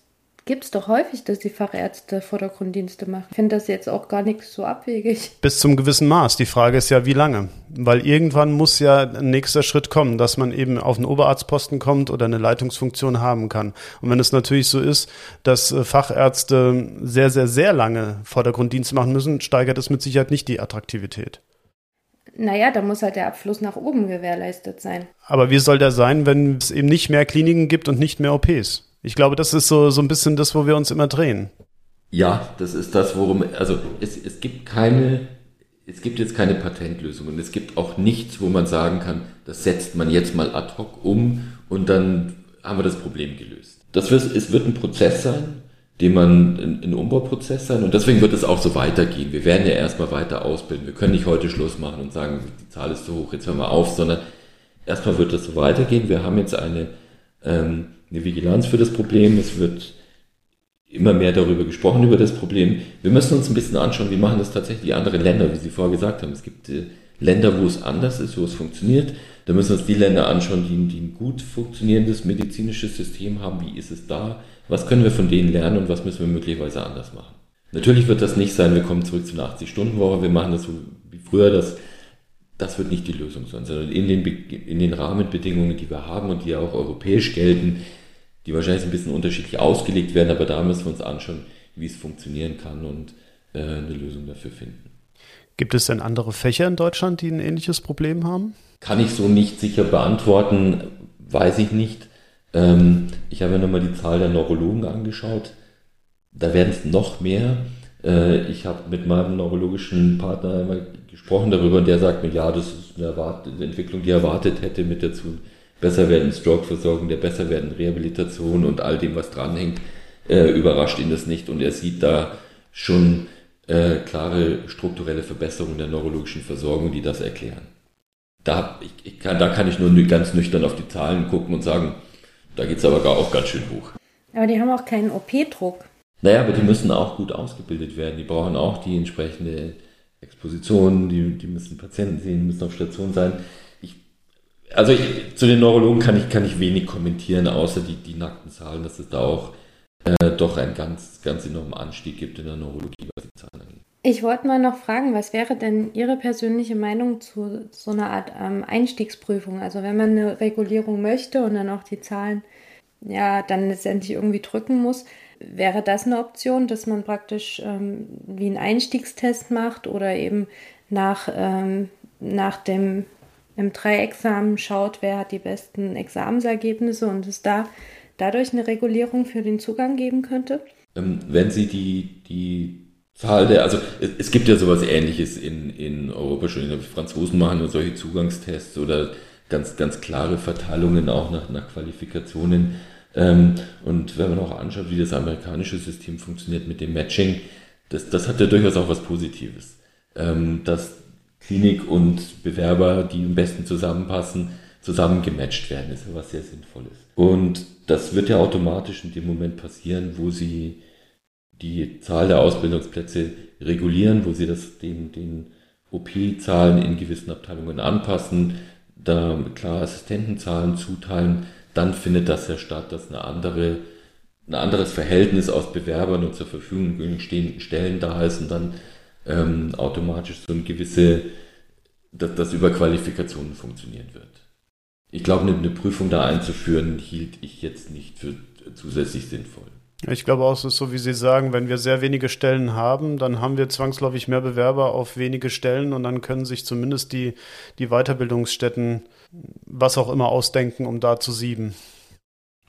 gibt es doch häufig, dass die Fachärzte Vordergrunddienste machen. Ich finde das jetzt auch gar nicht so abwegig. Bis zum gewissen Maß. Die Frage ist ja, wie lange? Weil irgendwann muss ja ein nächster Schritt kommen, dass man eben auf einen Oberarztposten kommt oder eine Leitungsfunktion haben kann. Und wenn es natürlich so ist, dass äh, Fachärzte sehr, sehr, sehr lange Vordergrunddienste machen müssen, steigert es mit Sicherheit nicht die Attraktivität. Naja, da muss halt der Abfluss nach oben gewährleistet sein. Aber wie soll der sein, wenn es eben nicht mehr Kliniken gibt und nicht mehr OPs? Ich glaube, das ist so, so ein bisschen das, wo wir uns immer drehen. Ja, das ist das, worum, also es, es gibt keine, es gibt jetzt keine Patentlösung und es gibt auch nichts, wo man sagen kann, das setzt man jetzt mal ad hoc um und dann haben wir das Problem gelöst. Das wird, es wird ein Prozess sein, den man, ein, ein Umbauprozess sein und deswegen wird es auch so weitergehen. Wir werden ja erstmal weiter ausbilden. Wir können nicht heute Schluss machen und sagen, die Zahl ist so hoch, jetzt hören wir auf, sondern erstmal wird es so weitergehen. Wir haben jetzt eine, ähm, eine Vigilanz für das Problem. Es wird immer mehr darüber gesprochen, über das Problem. Wir müssen uns ein bisschen anschauen, wie machen das tatsächlich andere Länder, wie Sie vorher gesagt haben. Es gibt äh, Länder, wo es anders ist, wo es funktioniert. Da müssen wir uns die Länder anschauen, die, die ein gut funktionierendes medizinisches System haben. Wie ist es da? Was können wir von denen lernen und was müssen wir möglicherweise anders machen? Natürlich wird das nicht sein, wir kommen zurück zu einer 80-Stunden-Woche, wir machen das so wie früher, das, das wird nicht die Lösung sein, sondern in den, in den Rahmenbedingungen, die wir haben und die ja auch europäisch gelten, die wahrscheinlich ein bisschen unterschiedlich ausgelegt werden, aber da müssen wir uns anschauen, wie es funktionieren kann und äh, eine Lösung dafür finden. Gibt es denn andere Fächer in Deutschland, die ein ähnliches Problem haben? Kann ich so nicht sicher beantworten, weiß ich nicht. Ähm, ich habe mir nochmal die Zahl der Neurologen angeschaut. Da werden es noch mehr. Äh, ich habe mit meinem neurologischen Partner einmal gesprochen darüber und der sagt mir, ja, das ist eine, eine Entwicklung, die er erwartet hätte mit der zu besser werden Stroke-Versorgung, der besser werden Rehabilitation und all dem, was dranhängt, äh, überrascht ihn das nicht und er sieht da schon äh, klare strukturelle Verbesserungen der neurologischen Versorgung, die das erklären. Da, ich, ich kann, da kann ich nur ganz nüchtern auf die Zahlen gucken und sagen, da geht es aber gar auch ganz schön hoch. Aber die haben auch keinen OP-Druck. Naja, aber die müssen auch gut ausgebildet werden. Die brauchen auch die entsprechende Exposition, die, die müssen Patienten sehen, müssen auf Station sein also ich, zu den Neurologen kann ich, kann ich wenig kommentieren, außer die, die nackten Zahlen, dass es da auch äh, doch einen ganz, ganz enormen Anstieg gibt in der Neurologie, was die Zahlen angeht. Ich wollte mal noch fragen, was wäre denn Ihre persönliche Meinung zu so einer Art ähm, Einstiegsprüfung? Also wenn man eine Regulierung möchte und dann auch die Zahlen ja dann letztendlich irgendwie drücken muss, wäre das eine Option, dass man praktisch ähm, wie einen Einstiegstest macht oder eben nach, ähm, nach dem im Dreiexamen schaut, wer hat die besten Examensergebnisse und es da dadurch eine Regulierung für den Zugang geben könnte? Ähm, wenn Sie die, die der, also es, es, gibt ja sowas ähnliches in, in Europa schon, die Franzosen machen ja solche Zugangstests oder ganz, ganz klare Verteilungen auch nach, nach Qualifikationen. Ähm, und wenn man auch anschaut, wie das amerikanische System funktioniert mit dem Matching, das, das hat ja durchaus auch was Positives. Ähm, dass Klinik und Bewerber, die am besten zusammenpassen, zusammen gematcht werden, ist ja was sehr Sinnvolles. Und das wird ja automatisch in dem Moment passieren, wo sie die Zahl der Ausbildungsplätze regulieren, wo sie das den, den OP-Zahlen in gewissen Abteilungen anpassen, da klar Assistentenzahlen zuteilen, dann findet das ja statt, dass eine andere, ein anderes Verhältnis aus Bewerbern und zur Verfügung stehenden Stellen da ist und dann ähm, automatisch so eine gewisse, dass das über Qualifikationen funktionieren wird. Ich glaube, eine Prüfung da einzuführen, hielt ich jetzt nicht für zusätzlich sinnvoll. Ich glaube auch, es ist so, wie Sie sagen, wenn wir sehr wenige Stellen haben, dann haben wir zwangsläufig mehr Bewerber auf wenige Stellen und dann können sich zumindest die, die Weiterbildungsstätten was auch immer ausdenken, um da zu sieben.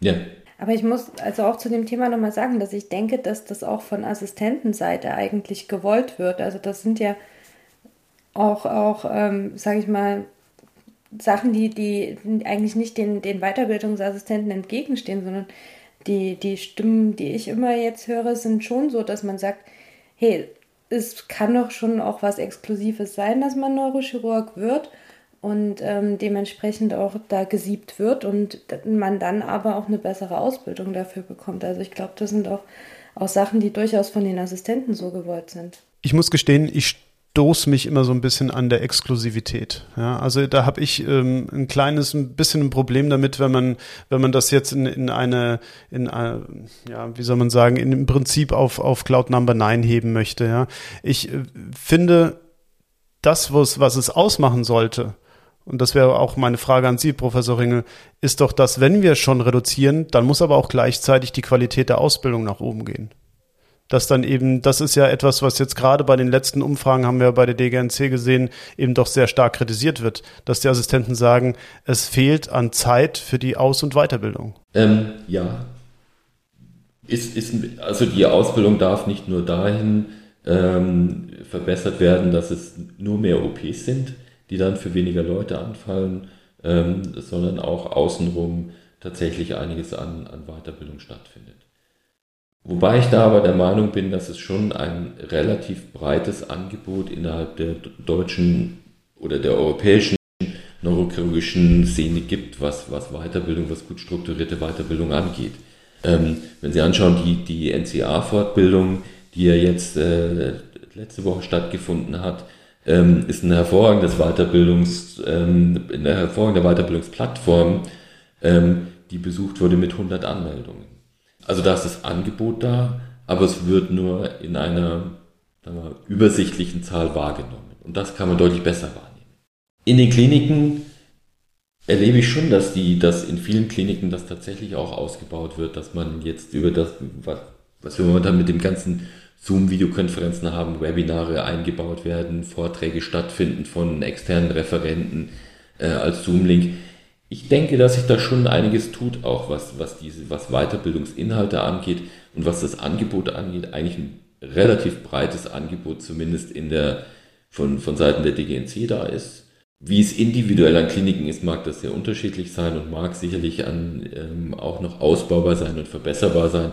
Ja. Aber ich muss also auch zu dem Thema nochmal sagen, dass ich denke, dass das auch von Assistentenseite eigentlich gewollt wird. Also das sind ja auch, auch ähm, sage ich mal, Sachen, die, die eigentlich nicht den, den Weiterbildungsassistenten entgegenstehen, sondern die, die Stimmen, die ich immer jetzt höre, sind schon so, dass man sagt, hey, es kann doch schon auch was Exklusives sein, dass man Neurochirurg wird und ähm, dementsprechend auch da gesiebt wird und man dann aber auch eine bessere Ausbildung dafür bekommt. Also ich glaube, das sind auch, auch Sachen, die durchaus von den Assistenten so gewollt sind. Ich muss gestehen, ich stoße mich immer so ein bisschen an der Exklusivität. Ja, also da habe ich ähm, ein kleines ein bisschen ein Problem damit, wenn man wenn man das jetzt in, in eine in eine, ja wie soll man sagen in, im Prinzip auf auf Cloud Number 9 heben möchte. Ja, ich äh, finde das was was es ausmachen sollte. Und das wäre auch meine Frage an Sie, Professor Ringel, ist doch, dass wenn wir schon reduzieren, dann muss aber auch gleichzeitig die Qualität der Ausbildung nach oben gehen dass dann eben, das ist ja etwas, was jetzt gerade bei den letzten Umfragen haben wir bei der DGNC gesehen, eben doch sehr stark kritisiert wird, dass die Assistenten sagen, es fehlt an Zeit für die Aus- und Weiterbildung. Ähm, ja. Ist, ist, also die Ausbildung darf nicht nur dahin ähm, verbessert werden, dass es nur mehr OPs sind, die dann für weniger Leute anfallen, ähm, sondern auch außenrum tatsächlich einiges an, an Weiterbildung stattfindet. Wobei ich da aber der Meinung bin, dass es schon ein relativ breites Angebot innerhalb der deutschen oder der europäischen neurochirurgischen Szene gibt, was, was Weiterbildung, was gut strukturierte Weiterbildung angeht. Ähm, wenn Sie anschauen, die, die NCA-Fortbildung, die ja jetzt äh, letzte Woche stattgefunden hat, ähm, ist ein hervorragendes Weiterbildungs, ähm, eine hervorragende Weiterbildungsplattform, ähm, die besucht wurde mit 100 Anmeldungen. Also da ist das Angebot da, aber es wird nur in einer wir, übersichtlichen Zahl wahrgenommen. Und das kann man deutlich besser wahrnehmen. In den Kliniken erlebe ich schon, dass die, dass in vielen Kliniken das tatsächlich auch ausgebaut wird, dass man jetzt über das, was, wir momentan mit dem ganzen Zoom-Videokonferenzen haben, Webinare eingebaut werden, Vorträge stattfinden von externen Referenten äh, als Zoom-Link ich denke, dass sich da schon einiges tut, auch was, was diese, was Weiterbildungsinhalte angeht und was das Angebot angeht, eigentlich ein relativ breites Angebot, zumindest in der, von, von Seiten der DGNC da ist. Wie es individuell an Kliniken ist, mag das sehr unterschiedlich sein und mag sicherlich an, ähm, auch noch ausbaubar sein und verbesserbar sein.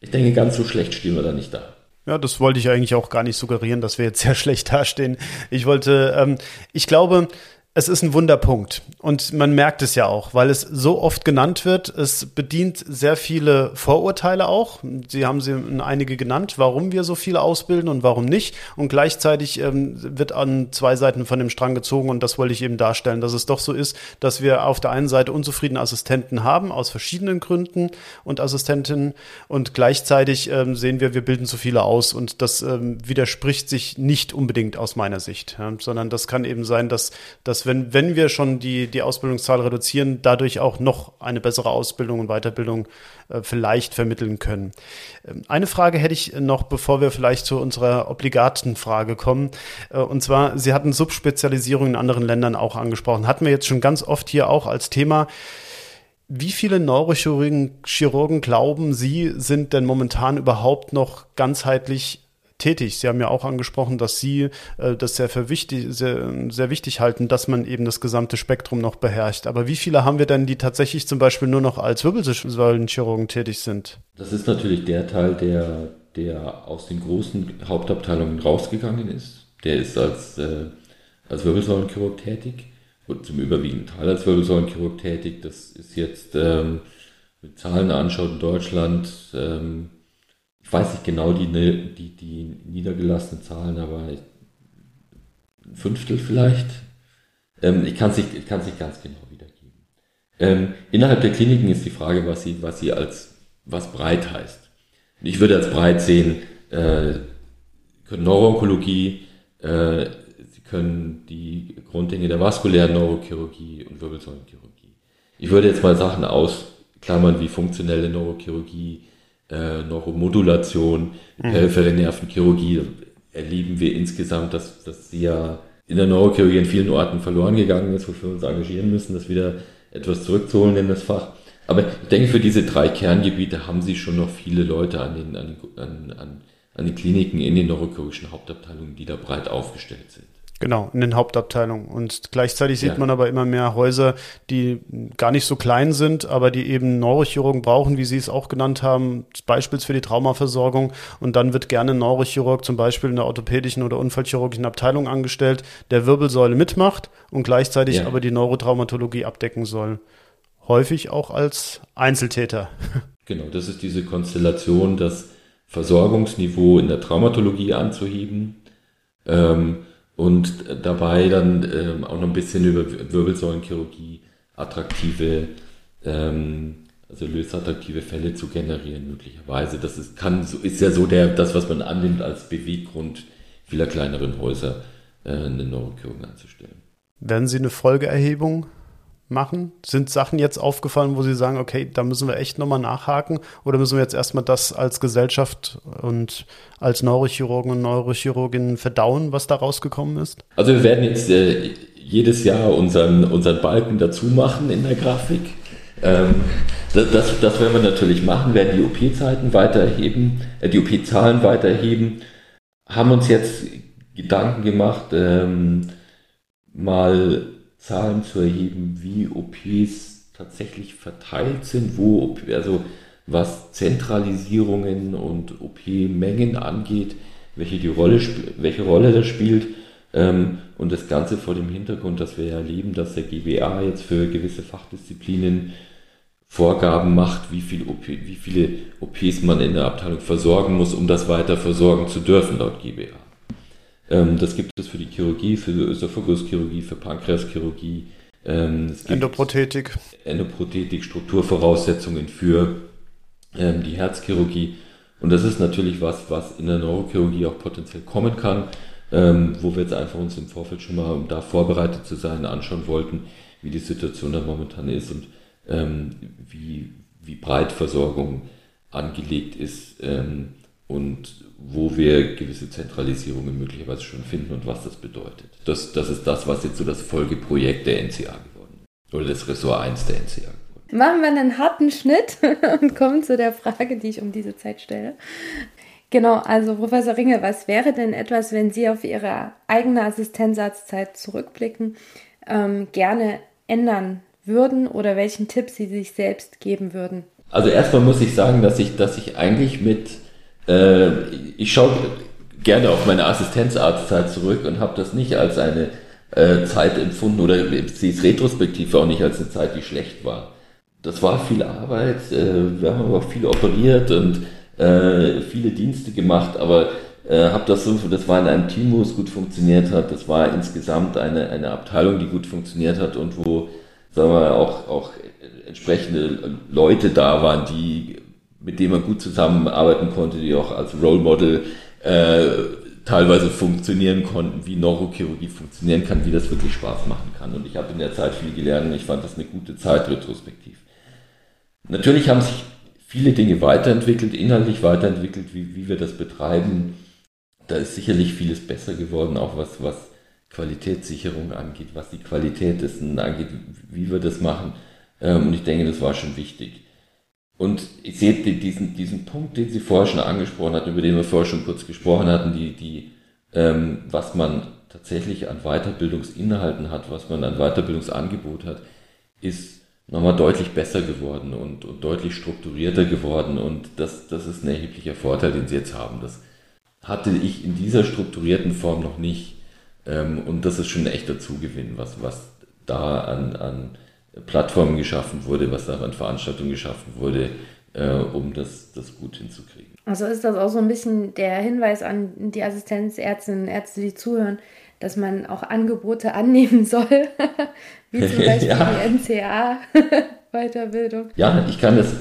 Ich denke, ganz so schlecht stehen wir da nicht da. Ja, das wollte ich eigentlich auch gar nicht suggerieren, dass wir jetzt sehr [laughs] schlecht dastehen. Ich wollte, ähm, ich glaube, es ist ein Wunderpunkt und man merkt es ja auch, weil es so oft genannt wird. Es bedient sehr viele Vorurteile auch. Sie haben sie einige genannt, warum wir so viele ausbilden und warum nicht. Und gleichzeitig ähm, wird an zwei Seiten von dem Strang gezogen und das wollte ich eben darstellen, dass es doch so ist, dass wir auf der einen Seite unzufriedene Assistenten haben aus verschiedenen Gründen und Assistentinnen und gleichzeitig ähm, sehen wir, wir bilden zu viele aus und das ähm, widerspricht sich nicht unbedingt aus meiner Sicht, ja, sondern das kann eben sein, dass, dass wenn, wenn wir schon die, die Ausbildungszahl reduzieren, dadurch auch noch eine bessere Ausbildung und Weiterbildung äh, vielleicht vermitteln können. Ähm, eine Frage hätte ich noch, bevor wir vielleicht zu unserer obligaten Frage kommen. Äh, und zwar, Sie hatten Subspezialisierung in anderen Ländern auch angesprochen. Hatten wir jetzt schon ganz oft hier auch als Thema. Wie viele Neurochirurgen Chirurgen glauben Sie, sind denn momentan überhaupt noch ganzheitlich tätig? Sie haben ja auch angesprochen, dass Sie äh, das sehr, für wichtig, sehr, sehr wichtig halten, dass man eben das gesamte Spektrum noch beherrscht. Aber wie viele haben wir denn, die tatsächlich zum Beispiel nur noch als Wirbelsäulenchirurgen tätig sind? Das ist natürlich der Teil, der, der aus den großen Hauptabteilungen rausgegangen ist. Der ist als, äh, als Wirbelsäulenchirurg tätig und zum überwiegenden Teil als Wirbelsäulenchirurg tätig. Das ist jetzt, ähm, mit Zahlen anschaut in Deutschland, ähm, ich weiß nicht genau die, die, die niedergelassenen Zahlen, aber ein Fünftel vielleicht. Ähm, ich kann es nicht, nicht ganz genau wiedergeben. Ähm, innerhalb der Kliniken ist die Frage, was sie, was sie als, was breit heißt. Ich würde als breit sehen, äh, können Neuroonkologie, äh, können die Grunddinge der vaskulären Neurochirurgie und Wirbelsäulenchirurgie. Ich würde jetzt mal Sachen ausklammern wie funktionelle Neurochirurgie, äh, Neuromodulation, mhm. periphere Nervenchirurgie. Erleben wir insgesamt, dass, dass sie ja in der Neurochirurgie in vielen Orten verloren gegangen ist, wofür wir uns engagieren müssen, das wieder etwas zurückzuholen in das Fach. Aber ich denke, für diese drei Kerngebiete haben sie schon noch viele Leute an den, an, an, an, an den Kliniken in den neurochirurgischen Hauptabteilungen, die da breit aufgestellt sind. Genau, in den Hauptabteilungen. Und gleichzeitig sieht ja. man aber immer mehr Häuser, die gar nicht so klein sind, aber die eben Neurochirurgen brauchen, wie Sie es auch genannt haben, beispielsweise für die Traumaversorgung. Und dann wird gerne ein Neurochirurg zum Beispiel in der orthopädischen oder unfallchirurgischen Abteilung angestellt, der Wirbelsäule mitmacht und gleichzeitig ja. aber die Neurotraumatologie abdecken soll. Häufig auch als Einzeltäter. [laughs] Genau, das ist diese Konstellation, das Versorgungsniveau in der Traumatologie anzuheben. Ähm, und dabei dann ähm, auch noch ein bisschen über Wirbelsäulenchirurgie attraktive, ähm, also lösattraktive Fälle zu generieren möglicherweise. Das ist, kann, ist ja so der, das, was man annimmt als Beweggrund vieler kleineren Häuser, äh, eine Neurochirurgen anzustellen. Werden Sie eine Folgeerhebung machen? Sind Sachen jetzt aufgefallen, wo Sie sagen, okay, da müssen wir echt nochmal nachhaken? Oder müssen wir jetzt erstmal das als Gesellschaft und als Neurochirurgen und Neurochirurginnen verdauen, was da rausgekommen ist? Also wir werden jetzt äh, jedes Jahr unseren, unseren Balken dazu machen in der Grafik. Ähm, das, das, das, werden wir natürlich machen, werden die OP-Zeiten weiter erheben, äh, die OP-Zahlen weiter erheben, haben uns jetzt Gedanken gemacht, ähm, mal Zahlen zu erheben, wie OPs tatsächlich verteilt sind, wo, also was Zentralisierungen und OP-Mengen angeht, welche, die Rolle, welche Rolle das spielt. Ähm, und das Ganze vor dem Hintergrund, dass wir erleben, dass der GBA jetzt für gewisse Fachdisziplinen Vorgaben macht, wie, viel OP, wie viele OPs man in der Abteilung versorgen muss, um das weiter versorgen zu dürfen, laut GBA. Ähm, das gibt es für die Chirurgie, für die Ösophaguschirurgie, für Pankreaschirurgie. Ähm, Endoprothetik. Endoprothetik, Strukturvoraussetzungen für ähm, die Herzchirurgie. Und das ist natürlich was, was in der Neurochirurgie auch potenziell kommen kann, wo wir jetzt einfach uns im Vorfeld schon mal, um da vorbereitet zu sein, anschauen wollten, wie die Situation da momentan ist und wie, wie breit Versorgung angelegt ist ähm, und wo wir gewisse Zentralisierungen möglicherweise schon finden und was das bedeutet. Das, das ist das, was jetzt so das Folgeprojekt der NCA geworden ist. Oder das Ressort 1 der NCA geworden Machen wir einen harten Schnitt [laughs] und kommen zu der Frage, die ich um diese Zeit stelle. Genau, also Professor Ringe, was wäre denn etwas, wenn Sie auf Ihre eigene Assistenzarztzeit zurückblicken, ähm, gerne ändern würden oder welchen Tipp Sie sich selbst geben würden? Also erstmal muss ich sagen, dass ich, dass ich eigentlich mit äh, ich schaue gerne auf meine Assistenzarztzeit zurück und habe das nicht als eine äh, Zeit empfunden oder sehe es retrospektiv auch nicht als eine Zeit, die schlecht war. Das war viel Arbeit, äh, wir haben aber auch viel operiert und äh, viele Dienste gemacht, aber äh, habe das so, das war in einem Team, wo es gut funktioniert hat, das war insgesamt eine, eine Abteilung, die gut funktioniert hat und wo, sagen wir, auch, auch entsprechende Leute da waren, die mit dem man gut zusammenarbeiten konnte, die auch als Role Model äh, teilweise funktionieren konnten, wie Neurochirurgie funktionieren kann, wie das wirklich Spaß machen kann. Und ich habe in der Zeit viel gelernt und ich fand das eine gute Zeit retrospektiv. Natürlich haben sich viele Dinge weiterentwickelt, inhaltlich weiterentwickelt, wie, wie wir das betreiben. Da ist sicherlich vieles besser geworden, auch was, was Qualitätssicherung angeht, was die Qualität dessen angeht, wie wir das machen. Ähm, und ich denke, das war schon wichtig. Und ich sehe diesen, diesen Punkt, den Sie vorher schon angesprochen hatten, über den wir vorher schon kurz gesprochen hatten, die, die, ähm, was man tatsächlich an Weiterbildungsinhalten hat, was man an Weiterbildungsangebot hat, ist nochmal deutlich besser geworden und, und deutlich strukturierter geworden. Und das, das ist ein erheblicher Vorteil, den Sie jetzt haben. Das hatte ich in dieser strukturierten Form noch nicht. Ähm, und das ist schon ein echter Zugewinn, was, was da an, an Plattformen geschaffen wurde, was da an Veranstaltungen geschaffen wurde, äh, um das, das gut hinzukriegen. Also ist das auch so ein bisschen der Hinweis an die Assistenzärztinnen und Ärzte, die zuhören, dass man auch Angebote annehmen [laughs] soll, wie zum [laughs] Beispiel ja. die NCA-Weiterbildung. [laughs] Ja, ich kann das,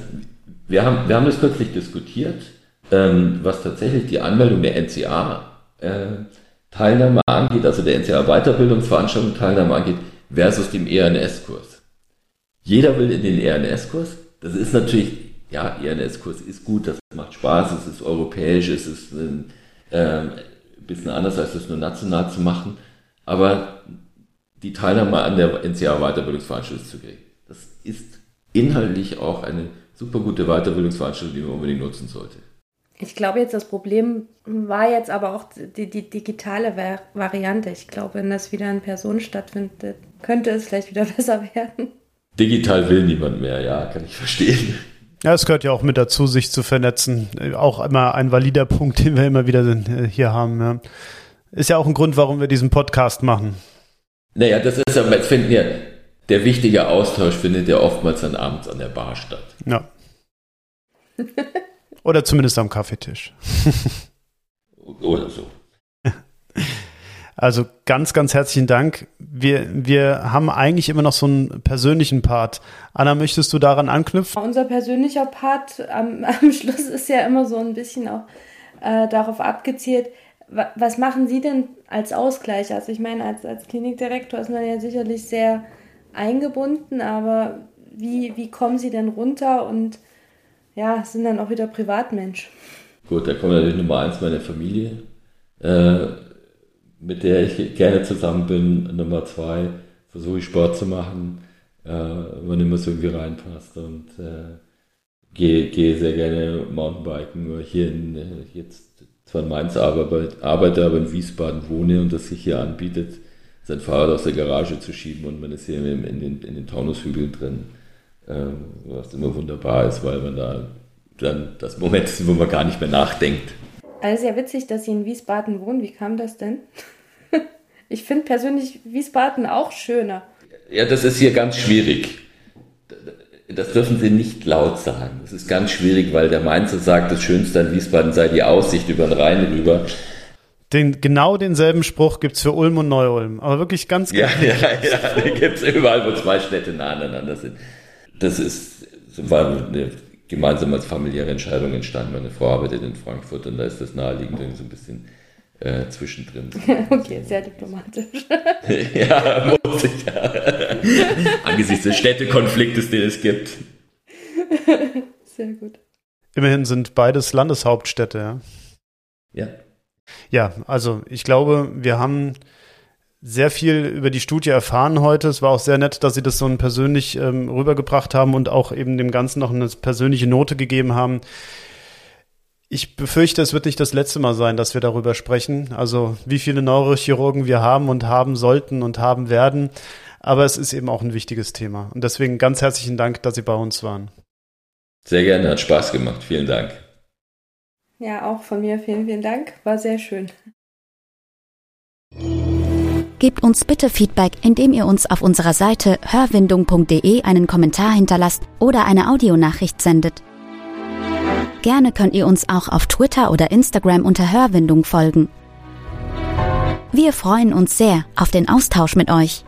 wir haben, wir haben das kürzlich diskutiert, ähm, was tatsächlich die Anmeldung der NCA-Teilnahme äh, angeht, also der NCA-Weiterbildungsveranstaltung Teilnahme angeht, versus dem ERNS-Kurs. Jeder will in den ERNS-Kurs. Das ist natürlich, ja, ERNS-Kurs ist gut, das macht Spaß, es ist europäisch, es ist ein äh, bisschen anders, als das nur national zu machen. Aber die Teilnahme an der NCA-Weiterbildungsveranstaltung zu kriegen, das ist inhaltlich auch eine super gute Weiterbildungsveranstaltung, die man unbedingt nutzen sollte. Ich glaube jetzt, das Problem war jetzt aber auch die, die digitale Variante. Ich glaube, wenn das wieder in Person stattfindet, könnte es vielleicht wieder [laughs] besser werden. Digital will niemand mehr, ja, kann ich verstehen. Ja, es gehört ja auch mit dazu, sich zu vernetzen. Auch immer ein valider Punkt, den wir immer wieder äh, hier haben. Ja. Ist ja auch ein Grund, warum wir diesen Podcast machen. Naja, das ist aber, jetzt finden ja, der wichtige Austausch findet ja oftmals dann abends an der Bar statt. Ja. Oder zumindest am Kaffeetisch. Oder so. Also ganz, ganz herzlichen Dank. Wir, wir haben eigentlich immer noch so einen persönlichen Part. Anna, möchtest du daran anknüpfen? Unser persönlicher Part am, [laughs] am Schluss ist ja immer so ein bisschen auch äh, darauf abgezielt, was machen Sie denn als Ausgleich? Also ich meine, als, als Klinikdirektor ist man ja sicherlich sehr eingebunden, aber wie, wie kommen Sie denn runter und ja, sind dann auch wieder Privatmensch? Gut, da kommt natürlich Nummer eins meine Familie. Äh, mit der ich gerne zusammen bin. Nummer zwei, versuche ich Sport zu machen, äh, wann immer es irgendwie reinpasst und äh, gehe, gehe sehr gerne Mountainbiken, nur hier in, äh, jetzt zwar in Mainz arbeite, arbeite, aber in Wiesbaden wohne und das sich hier anbietet, sein Fahrrad aus der Garage zu schieben und man ist hier in den, in den Taunushügeln drin, äh, was immer wunderbar ist, weil man da dann das Moment ist, wo man gar nicht mehr nachdenkt. Also ja witzig, dass Sie in Wiesbaden wohnen. Wie kam das denn? [laughs] ich finde persönlich Wiesbaden auch schöner. Ja, das ist hier ganz schwierig. Das dürfen Sie nicht laut sagen. Das ist ganz schwierig, weil der Mainzer sagt, das Schönste an Wiesbaden sei die Aussicht über den Rhein rüber. Den, genau denselben Spruch gibt es für Ulm und Neu-Ulm. Aber wirklich ganz Ja, ja, ja. Den gibt es überall, wo zwei Städte nah aneinander sind. Das ist, war eine gemeinsam als familiäre Entscheidung entstanden. Meine Frau arbeitet in Frankfurt und da ist das naheliegend so ein bisschen äh, zwischendrin. [laughs] okay, sehr diplomatisch. [laughs] ja, muss ich ja. [laughs] Angesichts des Städtekonfliktes, den es gibt. Sehr gut. Immerhin sind beides Landeshauptstädte, ja. Ja. Ja, also ich glaube, wir haben sehr viel über die Studie erfahren heute. Es war auch sehr nett, dass Sie das so persönlich ähm, rübergebracht haben und auch eben dem Ganzen noch eine persönliche Note gegeben haben. Ich befürchte, es wird nicht das letzte Mal sein, dass wir darüber sprechen. Also wie viele Neurochirurgen wir haben und haben sollten und haben werden. Aber es ist eben auch ein wichtiges Thema. Und deswegen ganz herzlichen Dank, dass Sie bei uns waren. Sehr gerne, hat Spaß gemacht. Vielen Dank. Ja, auch von mir vielen, vielen Dank. War sehr schön. Gebt uns bitte Feedback, indem ihr uns auf unserer Seite hörwindung.de einen Kommentar hinterlasst oder eine Audionachricht sendet. Gerne könnt ihr uns auch auf Twitter oder Instagram unter Hörwindung folgen. Wir freuen uns sehr auf den Austausch mit euch.